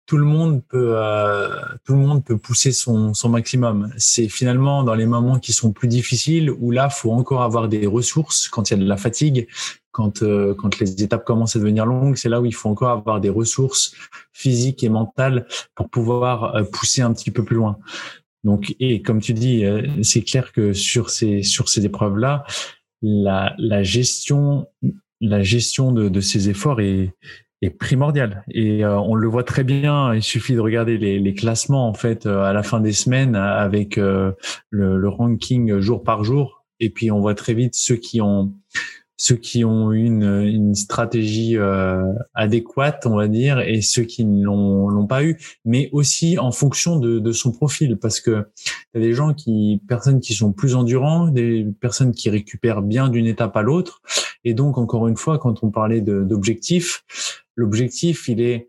tout le monde peut euh, tout le monde peut pousser son son maximum. C'est finalement dans les moments qui sont plus difficiles où là faut encore avoir des ressources quand il y a de la fatigue quand euh, quand les étapes commencent à devenir longues. C'est là où il faut encore avoir des ressources physiques et mentales pour pouvoir euh, pousser un petit peu plus loin. Donc, et comme tu dis, euh, c'est clair que sur ces sur ces épreuves-là, la, la gestion la gestion de, de ces efforts est est primordiale. Et euh, on le voit très bien. Il suffit de regarder les, les classements en fait euh, à la fin des semaines avec le, le ranking jour par jour. Et puis on voit très vite ceux qui ont ceux qui ont une, une stratégie euh, adéquate, on va dire, et ceux qui ne l'ont pas eu, mais aussi en fonction de, de son profil, parce que y a des gens qui, personnes qui sont plus endurants, des personnes qui récupèrent bien d'une étape à l'autre, et donc encore une fois, quand on parlait d'objectif, l'objectif, il est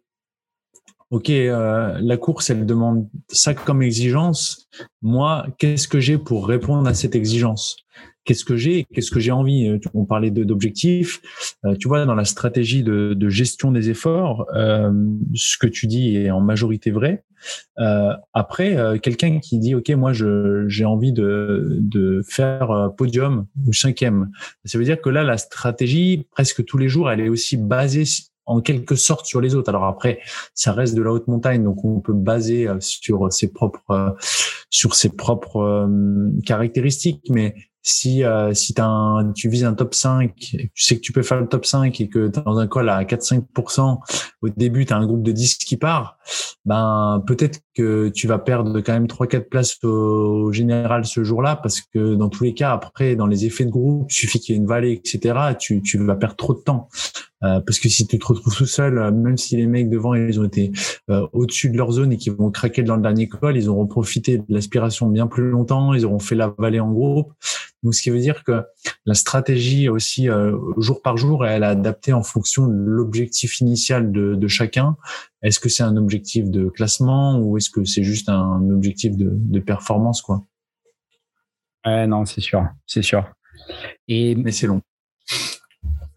Ok, euh, la course, elle demande ça comme exigence. Moi, qu'est-ce que j'ai pour répondre à cette exigence? Qu'est-ce que j'ai, qu'est-ce que j'ai envie? Euh, on parlait d'objectifs. Euh, tu vois, dans la stratégie de, de gestion des efforts, euh, ce que tu dis est en majorité vrai. Euh, après, euh, quelqu'un qui dit OK, moi j'ai envie de de faire podium ou cinquième, ça veut dire que là la stratégie presque tous les jours, elle est aussi basée en quelque sorte sur les autres. Alors après, ça reste de la haute montagne, donc on peut baser sur ses propres sur ses propres caractéristiques, mais si euh, si as tu vises un top 5, tu sais que tu peux faire le top 5 et que dans un call à 4-5%, au début, tu as un groupe de 10 qui part, ben peut-être que tu vas perdre quand même 3-4 places au, général ce jour-là, parce que dans tous les cas, après, dans les effets de groupe, il suffit qu'il y ait une vallée, etc., tu, tu vas perdre trop de temps. Euh, parce que si tu te retrouves tout seul, euh, même si les mecs devant ils ont été euh, au-dessus de leur zone et qu'ils vont craquer dans le dernier col, ils auront profité de l'aspiration bien plus longtemps, ils auront fait la vallée en groupe. Donc ce qui veut dire que la stratégie aussi jour par jour, elle est adaptée en fonction de l'objectif initial de, de chacun. Est-ce que c'est un objectif de classement ou est-ce que c'est juste un objectif de, de performance quoi? Ouais, non, c'est sûr, c'est sûr. Et mais c'est long.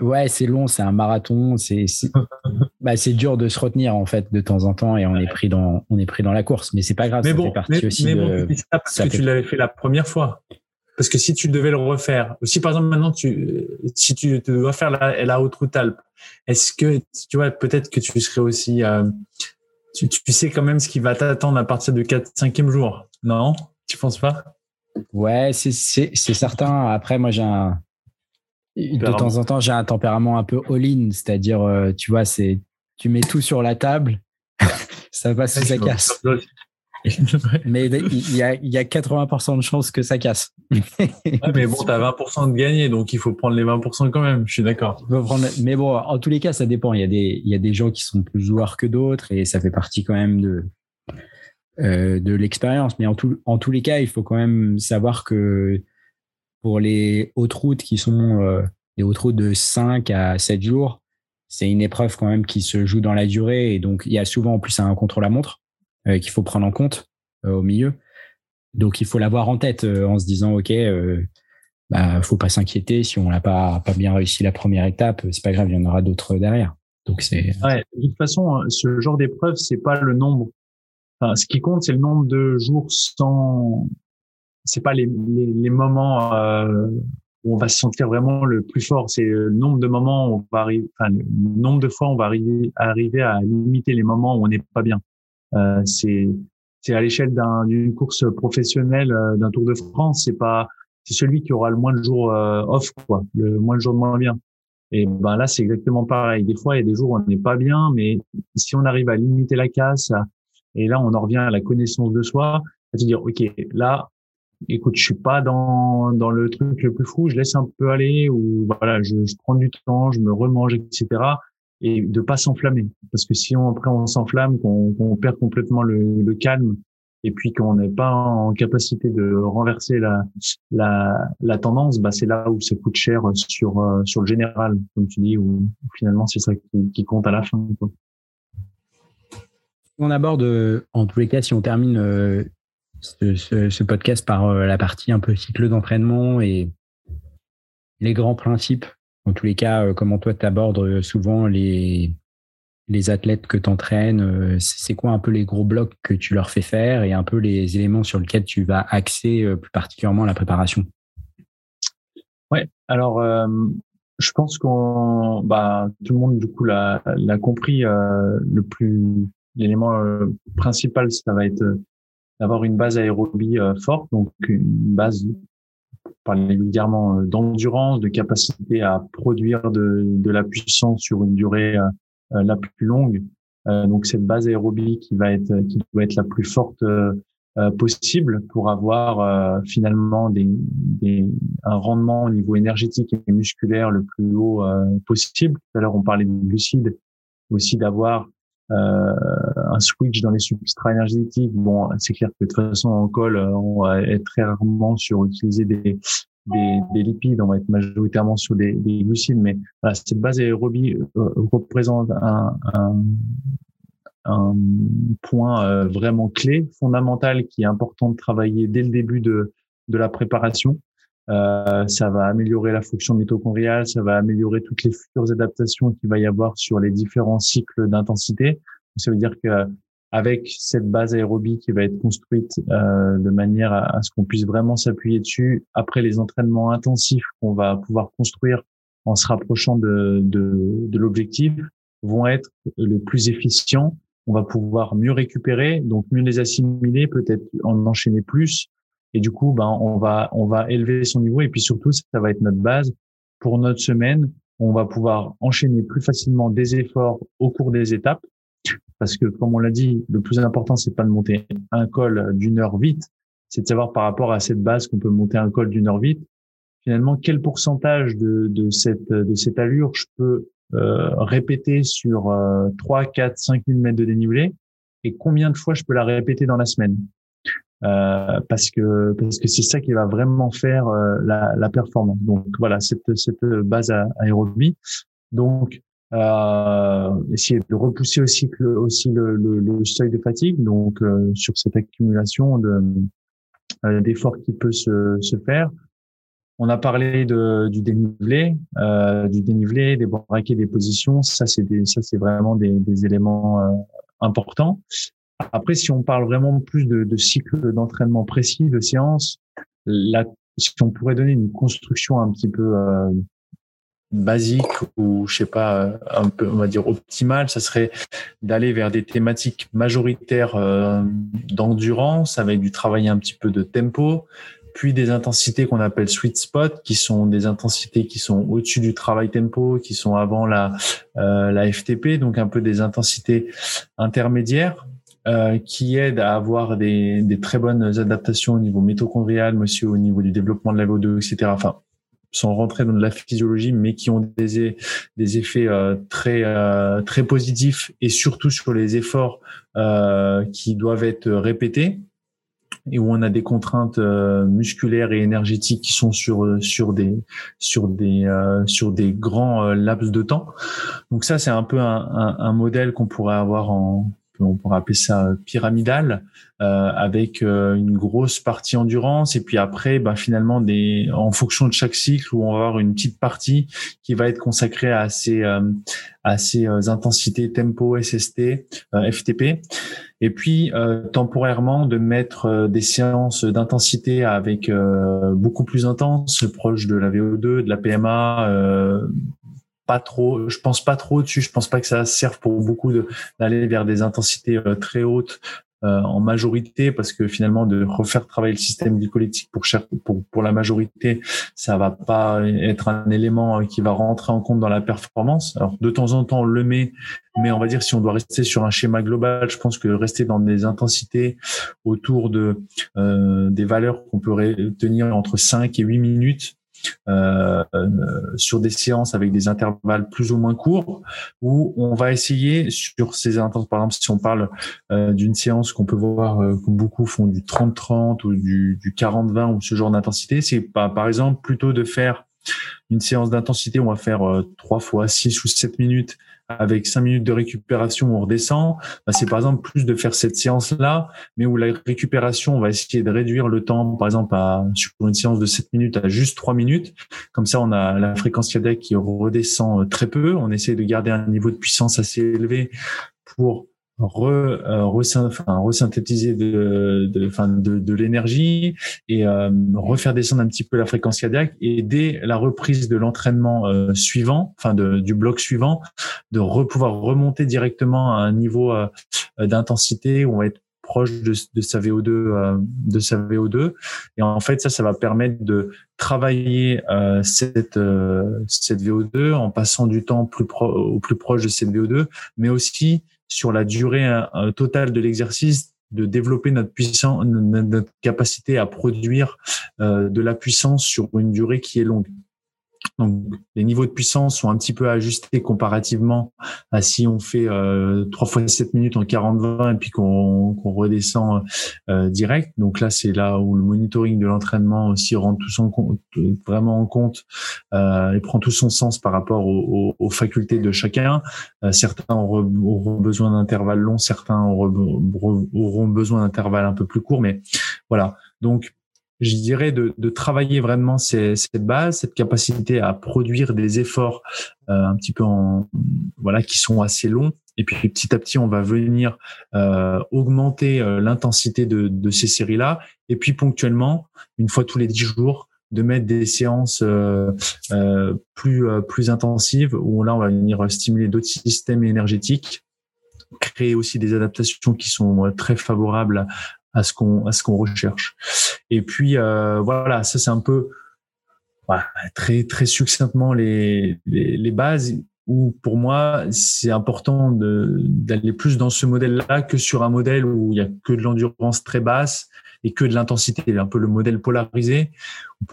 Ouais, c'est long, c'est un marathon, c'est [laughs] bah, c'est dur de se retenir en fait de temps en temps et on est pris dans on est pris dans la course, mais c'est pas grave, mais bon, mais, mais bon, tu ça parce que tu l'avais fait la première fois. Parce que si tu devais le refaire, si par exemple maintenant tu si tu dois faire la, la haute route Alpes, est-ce que tu vois peut-être que tu serais aussi euh, tu, tu sais quand même ce qui va t'attendre à partir du 4 5e jour, non? Tu penses pas? Ouais, c'est c'est certain. Après moi j'ai un de temps en temps, j'ai un tempérament un peu all-in, c'est-à-dire, euh, tu vois, c'est tu mets tout sur la table, [laughs] ça passe ou ça casse. [laughs] mais il y a, il y a 80% de chances que ça casse. mais bon, tu as 20% de gagné, donc il faut prendre les 20% quand même, je suis d'accord. Mais bon, en tous les cas, ça dépend. Il y a des, il y a des gens qui sont plus joueurs que d'autres et ça fait partie quand même de, euh, de l'expérience. Mais en, tout, en tous les cas, il faut quand même savoir que pour les hautes routes qui sont euh, des hautes routes de 5 à 7 jours, c'est une épreuve quand même qui se joue dans la durée et donc il y a souvent en plus un contre-la-montre euh, qu'il faut prendre en compte euh, au milieu. Donc il faut l'avoir en tête en se disant ok, bah faut pas s'inquiéter si on n'a pas bien réussi la première étape, c'est pas grave, il y en aura d'autres derrière. Donc c'est. De toute façon, hein, ce genre d'épreuve c'est pas le nombre. Ce qui compte c'est le nombre de jours sans c'est pas les, les, les moments euh, où on va se sentir vraiment le plus fort. C'est le nombre de moments où on va arriver, enfin, le nombre de fois où on va arriver, arriver à limiter les moments où on n'est pas bien. Euh, c'est à l'échelle d'une course professionnelle, euh, d'un Tour de France, c'est pas c'est celui qui aura le moins de jours euh, off, quoi, le moins de jours de moins bien. Et ben là, c'est exactement pareil. Des fois, il y a des jours où on n'est pas bien, mais si on arrive à limiter la casse, et là, on en revient à la connaissance de soi, à se dire, ok, là, écoute, je suis pas dans, dans le truc le plus fou, je laisse un peu aller ou voilà, je, je prends du temps, je me remange, etc. Et de pas s'enflammer, parce que si on, après on s'enflamme, qu'on perd complètement le, le calme, et puis qu'on n'est pas en capacité de renverser la la, la tendance, bah c'est là où ça coûte cher sur euh, sur le général, comme tu dis, où, finalement c'est ça qui, compte à la fin. Quoi. On aborde, en tous les cas, si on termine ce, podcast par euh, la partie un peu cycle d'entraînement et les grands principes. En tous les cas, euh, comment toi tu abordes euh, souvent les, les athlètes que tu entraînes, c'est quoi un peu les gros blocs que tu leur fais faire et un peu les éléments sur lesquels tu vas axer plus particulièrement la préparation? Ouais, alors je pense qu'on bah tout le monde du coup l'a compris le plus l'élément principal ça va être d'avoir une base aérobie euh, forte, donc une base parler vulgairement euh, d'endurance, de capacité à produire de, de, la puissance sur une durée euh, la plus longue. donc cette base aérobie qui va être qui doit être la plus forte possible pour avoir finalement des, des, un rendement au niveau énergétique et musculaire le plus haut possible. Tout à l'heure on parlait de glucides, aussi d'avoir un switch dans les substrats énergétiques. Bon, c'est clair que de toute façon en col, euh, on va être très rarement sur utiliser des, des, des, lipides, on va être majoritairement sur des, des glucides, mais voilà, cette base aérobie euh, représente un, un, un point euh, vraiment clé, fondamental, qui est important de travailler dès le début de, de la préparation. Euh, ça va améliorer la fonction mitochondriale, ça va améliorer toutes les futures adaptations qu'il va y avoir sur les différents cycles d'intensité. Ça veut dire que avec cette base aérobie qui va être construite euh, de manière à, ce qu'on puisse vraiment s'appuyer dessus après les entraînements intensifs qu'on va pouvoir construire en se rapprochant de, de, de l'objectif vont être le plus efficients on va pouvoir mieux récupérer, donc mieux les assimiler, peut-être en enchaîner plus. Et du coup, ben, on va, on va élever son niveau. Et puis surtout, ça va être notre base pour notre semaine. On va pouvoir enchaîner plus facilement des efforts au cours des étapes. Parce que, comme on l'a dit, le plus important, c'est pas de monter un col d'une heure vite. C'est de savoir par rapport à cette base qu'on peut monter un col d'une heure vite. Finalement, quel pourcentage de, de cette, de cette allure je peux euh, répéter sur euh, 3, 4, 5 000 mètres de dénivelé? Et combien de fois je peux la répéter dans la semaine? Euh, parce que parce que c'est ça qui va vraiment faire euh, la, performance. Donc voilà cette cette base aérobie. Donc euh, essayer de repousser aussi le, aussi le, seuil de fatigue. Donc sur cette accumulation de d'efforts qui peut se, se faire. On a parlé du dénivelé, du dénivelé, des braquets, des positions. Ça, c'est vraiment des, éléments importants. Après, si on parle vraiment plus de, de cycle d'entraînement précis, de séance, là, si on pourrait donner une construction un petit peu euh, basique ou je sais pas euh, un peu on va dire optimale, ça serait d'aller vers des thématiques majoritaires euh, d'endurance avec du travail un petit peu de tempo, puis des intensités qu'on appelle sweet spot, qui sont des intensités qui sont au-dessus du travail tempo, qui sont avant la, euh, la FTP, donc un peu des intensités intermédiaires. Euh, qui aident à avoir des, des, très bonnes adaptations au niveau mitochondrial, mais aussi au niveau du développement de la VO2, etc. Enfin, sans rentrer dans de la physiologie, mais qui ont des, des effets euh, très euh, très positifs et surtout sur les efforts euh, qui doivent être répétés et où on a des contraintes euh, musculaires et énergétiques qui sont sur sur des sur des sur des grands laps de temps. Donc ça c'est un peu un, un, un modèle qu'on pourrait avoir en on pourrait appeler ça pyramidal, euh, avec une grosse partie endurance et puis après, ben, finalement, des, en fonction de chaque cycle, où on va avoir une petite partie qui va être consacrée à ces, euh, à ces intensités tempo, SST, FTP. Et puis euh, temporairement de mettre euh, des séances d'intensité avec euh, beaucoup plus intenses, proche de la VO2, de la PMA. Pas trop, je pense pas trop dessus. Je pense pas que ça serve pour beaucoup d'aller vers des intensités très hautes euh, en majorité parce que finalement de refaire travailler le système glycolytique pour, pour pour la majorité ça va pas être un élément qui va rentrer en compte dans la performance alors de temps en temps on le met mais on va dire si on doit rester sur un schéma global je pense que rester dans des intensités autour de euh, des valeurs qu'on peut tenir entre 5 et 8 minutes euh, sur des séances avec des intervalles plus ou moins courts, où on va essayer sur ces intenses, par exemple, si on parle euh, d'une séance qu'on peut voir euh, que beaucoup font du 30-30 ou du, du 40-20 ou ce genre d'intensité, c'est par exemple plutôt de faire une séance d'intensité, on va faire trois fois 6 ou 7 minutes avec cinq minutes de récupération, on redescend. Bah, c'est par exemple plus de faire cette séance-là, mais où la récupération, on va essayer de réduire le temps, par exemple, à, une séance de 7 minutes à juste 3 minutes. Comme ça, on a la fréquence cardiaque qui redescend euh, très peu. On essaie de garder un niveau de puissance assez élevé pour re, euh, resynthétiser de, de, de, de l'énergie et euh, refaire descendre un petit peu la fréquence cardiaque et dès la reprise de l'entraînement euh, suivant, enfin du bloc suivant, de re, pouvoir remonter directement à un niveau euh, d'intensité où on va être proche de, de sa VO2 euh, de sa VO2 et en fait ça ça va permettre de travailler euh, cette cette VO2 en passant du temps plus pro, au plus proche de cette VO2 mais aussi sur la durée euh, totale de l'exercice de développer notre puissance, notre capacité à produire euh, de la puissance sur une durée qui est longue. Donc, les niveaux de puissance sont un petit peu ajustés comparativement à si on fait euh, 3 fois 7 minutes en 40-20 et puis qu'on redescend euh, direct. Donc là, c'est là où le monitoring de l'entraînement aussi rend tout son compte, vraiment en compte euh, et prend tout son sens par rapport aux, aux, facultés de chacun. Euh, certains auront, auront besoin d'intervalles longs, certains auront, auront besoin d'intervalles un peu plus courts, mais voilà. Donc, je dirais, de, de travailler vraiment cette base, cette capacité à produire des efforts euh, un petit peu en voilà qui sont assez longs. Et puis petit à petit, on va venir euh, augmenter euh, l'intensité de, de ces séries-là. Et puis ponctuellement, une fois tous les dix jours, de mettre des séances euh, euh, plus plus intensives où là on va venir stimuler d'autres systèmes énergétiques créer aussi des adaptations qui sont très favorables à, ce qu'on à ce qu'on recherche. Et puis voilà, ça c'est un peu très très succinctement les, les, les bases où pour moi c'est important d'aller plus dans ce modèle-là que sur un modèle où il y a que de l'endurance très basse et que de l'intensité, un peu le modèle polarisé.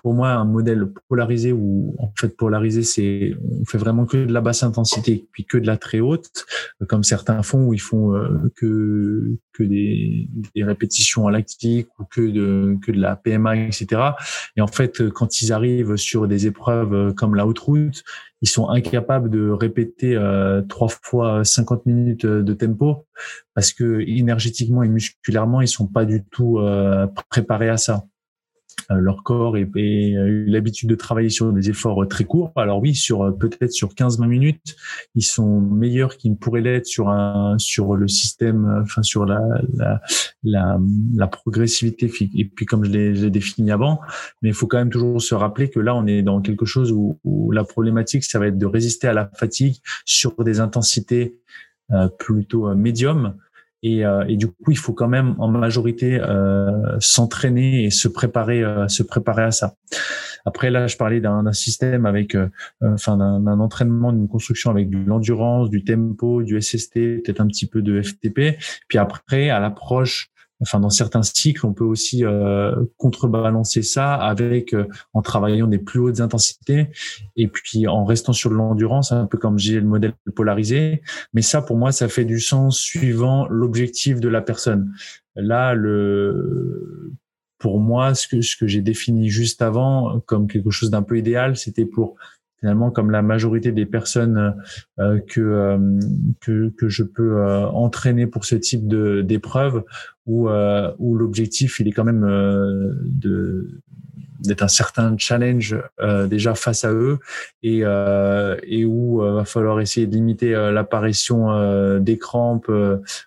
Pour moi, un modèle polarisé où en fait polarisé, c'est on fait vraiment que de la basse intensité puis que de la très haute, comme certains font où ils font euh, que que des, répétitions à lactique ou que de que de la PMA, etc. Et en fait, quand ils arrivent sur des épreuves comme la haute route, ils sont incapables de répéter euh, trois fois 50 minutes de tempo parce que énergétiquement et musculairement, ils sont pas du tout euh, préparés à ça. Euh, leur corps a eu l'habitude de travailler sur des efforts très courts. Alors oui, sur euh, peut-être sur 15-20 minutes, ils sont meilleurs qu'ils ne pourraient l'être sur sur le système, euh, enfin sur la la, progressivité et puis comme je l'ai défini avant. Mais il faut quand même toujours se rappeler que là, on est dans quelque chose où, la problématique, ça va être de résister à la fatigue sur des intensités euh, plutôt médium et, euh, du coup, il faut quand même en majorité euh, s'entraîner et se préparer, euh, se préparer à ça. Après, là, je parlais d'un système avec, euh, enfin, d'un entraînement, d'une construction avec de l'endurance, du tempo, du SST, peut-être un petit peu de FTP. Puis après, à l'approche enfin dans certains cycles, on peut aussi euh, contrebalancer ça avec euh, en travaillant des plus hautes intensités et puis en restant sur l'endurance, un peu comme j'ai le modèle polarisé. Mais ça, pour moi, ça fait du sens suivant l'objectif de la personne. Là, le pour moi, ce que ce que j'ai défini juste avant comme quelque chose d'un peu idéal, c'était pour finalement comme la majorité des personnes euh, que, euh, que, que je peux euh, entraîner pour ce type de d'épreuve où où l'objectif il est quand même de d'être un certain challenge déjà face à eux et et où va falloir essayer de limiter l'apparition des crampes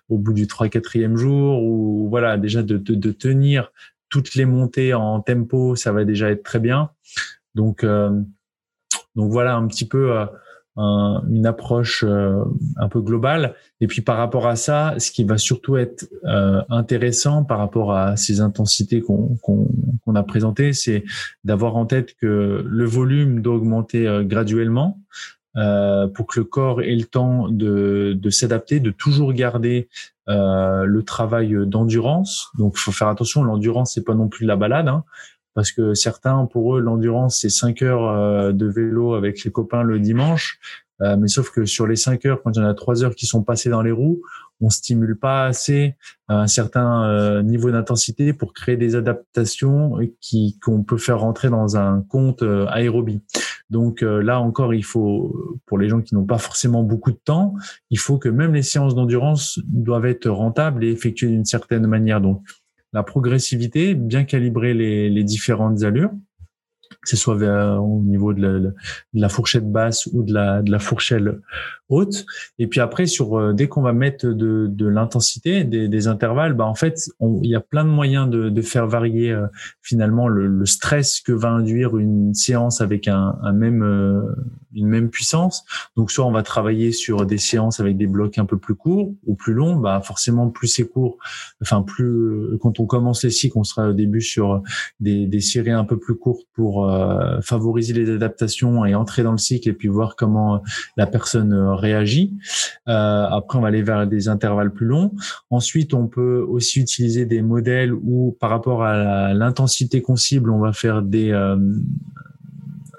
au bout du 3 4e jour ou voilà déjà de, de, de tenir toutes les montées en tempo ça va déjà être très bien. Donc donc voilà un petit peu euh, une approche euh, un peu globale. Et puis par rapport à ça, ce qui va surtout être euh, intéressant par rapport à ces intensités qu'on a présentées, c'est d'avoir en tête que le volume doit augmenter graduellement. pour que le corps ait le temps de, s'adapter, de toujours garder le travail d'endurance. Donc, il faut faire attention. L'endurance, c'est pas non plus de la balade. Hein parce que certains, pour eux, l'endurance, c'est 5 heures euh, de vélo avec les copains le dimanche. Euh, mais sauf que sur les 5 heures, quand il y en a 3 heures qui sont passées dans les roues, on stimule pas assez un certain euh, niveau d'intensité pour créer des adaptations qui qu'on peut faire rentrer dans un compte aérobie. Donc là encore, il faut, pour les gens qui n'ont pas forcément beaucoup de temps, il faut que même les séances d'endurance doivent être rentables et effectuées d'une certaine manière. Donc la progressivité, bien calibrer les, les différentes allures que ce soit au niveau de la, fourchette basse ou de la, de la fourchette haute. Et puis après, sur euh, dès qu'on va mettre de, de l'intensité, des, intervalles, bah en fait, il y a plein de moyens de, de faire varier euh, finalement le, le, stress que va induire une séance avec un, un même euh, une même puissance. Donc soit on va travailler sur des séances avec des blocs un peu plus courts ou plus longs. Bah forcément, plus c'est court, enfin plus quand on commence les cycles, on sera au début sur des, des séries un peu plus courtes pour euh, favoriser les adaptations et entrer dans le cycle et puis voir comment la personne euh, réagit. Euh, après, on va aller vers des intervalles plus longs. Ensuite, on peut aussi utiliser des modèles où, par rapport à l'intensité qu'on cible, on va faire des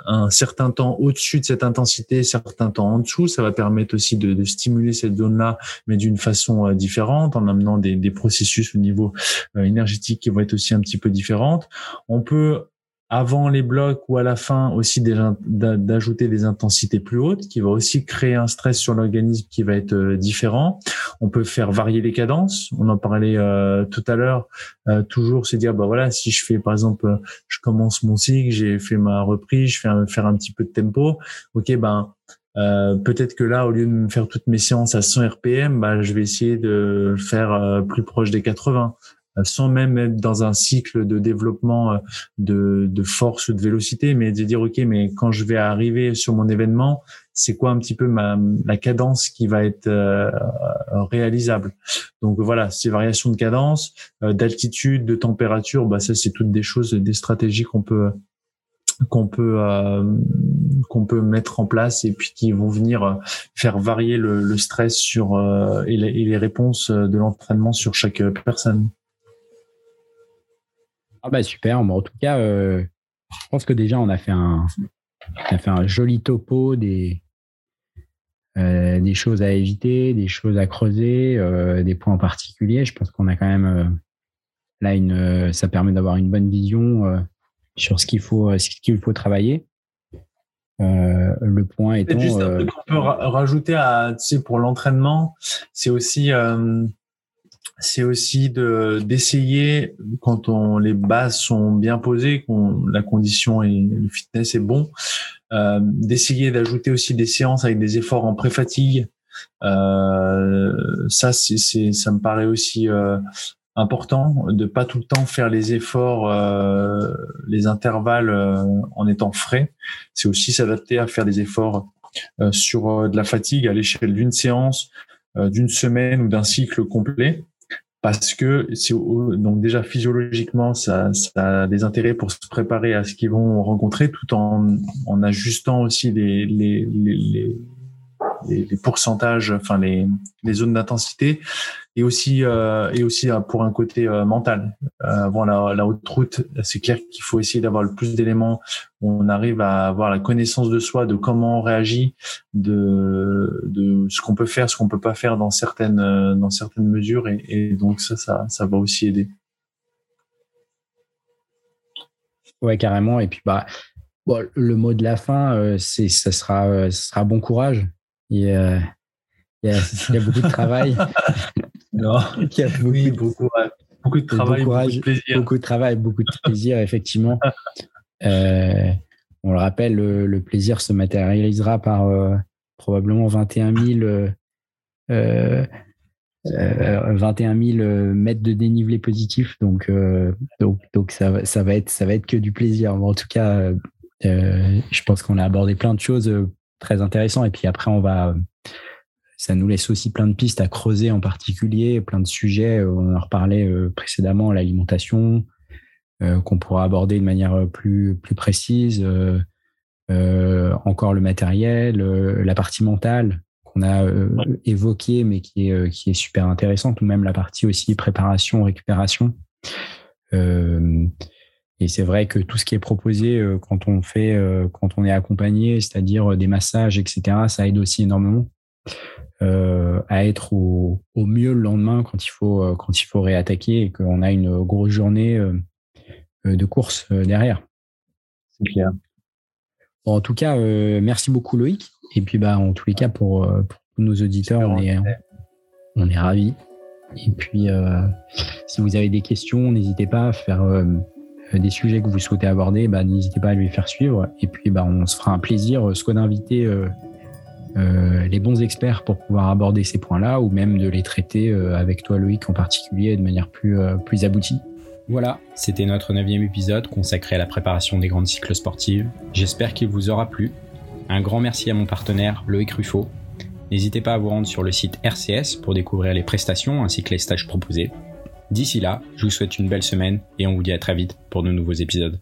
un certain temps au-dessus de cette intensité, certain temps en dessous. Ça va permettre aussi de, de stimuler cette zone-là, mais d'une façon différente, en amenant des, des processus au niveau énergétique qui vont être aussi un petit peu différentes. On peut avant les blocs ou à la fin aussi d'ajouter des intensités plus hautes qui va aussi créer un stress sur l'organisme qui va être euh, différent. On peut faire varier les cadences. On en parlait euh, tout à l'heure. Euh, toujours se dire bah voilà si je fais par exemple je commence mon cycle, j'ai fait ma reprise, je fais faire un petit peu de tempo. Ok ben euh, peut-être que là, au lieu de me faire toutes mes séances à 100 RPM, bah, je vais essayer de faire plus proche des 80 sans même être dans un cycle de développement euh, de, de force ou de vélocité, mais de dire ok, mais quand je vais arriver sur mon événement, c'est quoi un petit peu ma, la cadence qui va être réalisable? Donc voilà, ces variations de cadence, d'altitude, de température, bah ça c'est toutes des choses, des stratégies qu'on peut qu'on peut euh, qu'on peut mettre en place et puis qui vont venir euh, faire varier le, le stress sur euh, et, les, et, les, réponses de l'entraînement sur chaque personne. Ah bah super. en tout cas, euh, je pense que déjà on a fait un on a fait un joli topo des euh, des choses à éviter, des choses à creuser, euh, des points en particulier. Je pense qu'on a quand même là une ça permet d'avoir une bonne vision sur ce qu'il faut, ce qu'il faut travailler. Euh, le point étant. Juste un truc qu'on peut rajouter à, tu sais, pour l'entraînement, c'est aussi, euh, c'est aussi de d'essayer quand on les bases sont bien posées, qu'on la condition et le fitness est bon, euh, d'essayer d'ajouter aussi des séances avec des efforts en pré-fatigue. Euh, ça, c'est, ça me paraît aussi euh, important de pas tout le temps faire les efforts, euh, les intervalles en étant frais. C'est aussi s'adapter à faire des efforts sur de la fatigue à l'échelle d'une séance, d'une semaine ou d'un cycle complet. Parce que donc déjà physiologiquement ça, ça, a des intérêts pour se préparer à ce qu'ils vont rencontrer, tout en, en ajustant aussi les, les, les, les pourcentages, enfin les, les zones d'intensité et aussi euh, et aussi euh, pour un côté euh, mental. avant la, la haute route, c'est clair qu'il faut essayer d'avoir le plus d'éléments. On arrive à avoir la connaissance de soi, de comment on réagit, de de ce qu'on peut faire, ce qu'on peut pas faire dans certaines dans certaines mesures, et, et donc ça, ça ça va aussi aider. Ouais, carrément. Et puis bah bon, le mot de la fin, c'est ça sera ça sera bon courage. Il y a, il y a, il y a beaucoup de travail. [laughs] Non. [laughs] A beaucoup, oui, beaucoup, beaucoup de travail, beaucoup, de plaisir. Beaucoup de travail, beaucoup de plaisir, [laughs] effectivement. Euh, on le rappelle, le, le, plaisir se matérialisera par euh, probablement 21 000, euh, 21 000 mètres de dénivelé positif. Donc, donc, donc ça, ça, va être, ça va être que du plaisir. en tout cas, je pense qu'on a abordé plein de choses très intéressantes. Et puis après, on va ça nous laisse aussi plein de pistes à creuser en particulier, plein de sujets. Euh, on en reparlait euh, précédemment, l'alimentation, euh, qu'on pourra aborder de manière plus, plus précise. Encore le matériel, la partie mentale qu'on a évoquée, mais qui est, qui est super intéressante, ou même la partie aussi préparation, récupération. et c'est vrai que tout ce qui est proposé quand on fait, quand on est accompagné, c'est-à-dire des massages, etc., ça aide aussi énormément euh, à être au, au, mieux le lendemain quand il faut euh, quand il faut réattaquer et qu'on a une grosse journée euh, de course derrière. C'est clair. Bon, en tout cas, merci beaucoup Loïc. Et puis bah en tous les cas pour, pour tous nos auditeurs, on est on est ravis. Et puis si vous avez des questions, n'hésitez pas à faire des sujets que vous souhaitez aborder, bah, n'hésitez pas à lui faire suivre. Et puis, bah, on se fera un plaisir soit d'inviter les bons experts pour pouvoir aborder ces points-là ou même de les traiter euh, avec toi Loïc en particulier de manière plus, euh, plus aboutie. Voilà, c'était notre neuvième épisode consacré à la préparation des grandes cycles sportives. J'espère qu'il vous aura plu. Un grand merci à mon partenaire Loïc Ruffo. N'hésitez pas à vous rendre sur le site RCS pour découvrir les prestations ainsi que les stages proposés. D'ici là, je vous souhaite une belle semaine et on vous dit à très vite pour de nouveaux épisodes.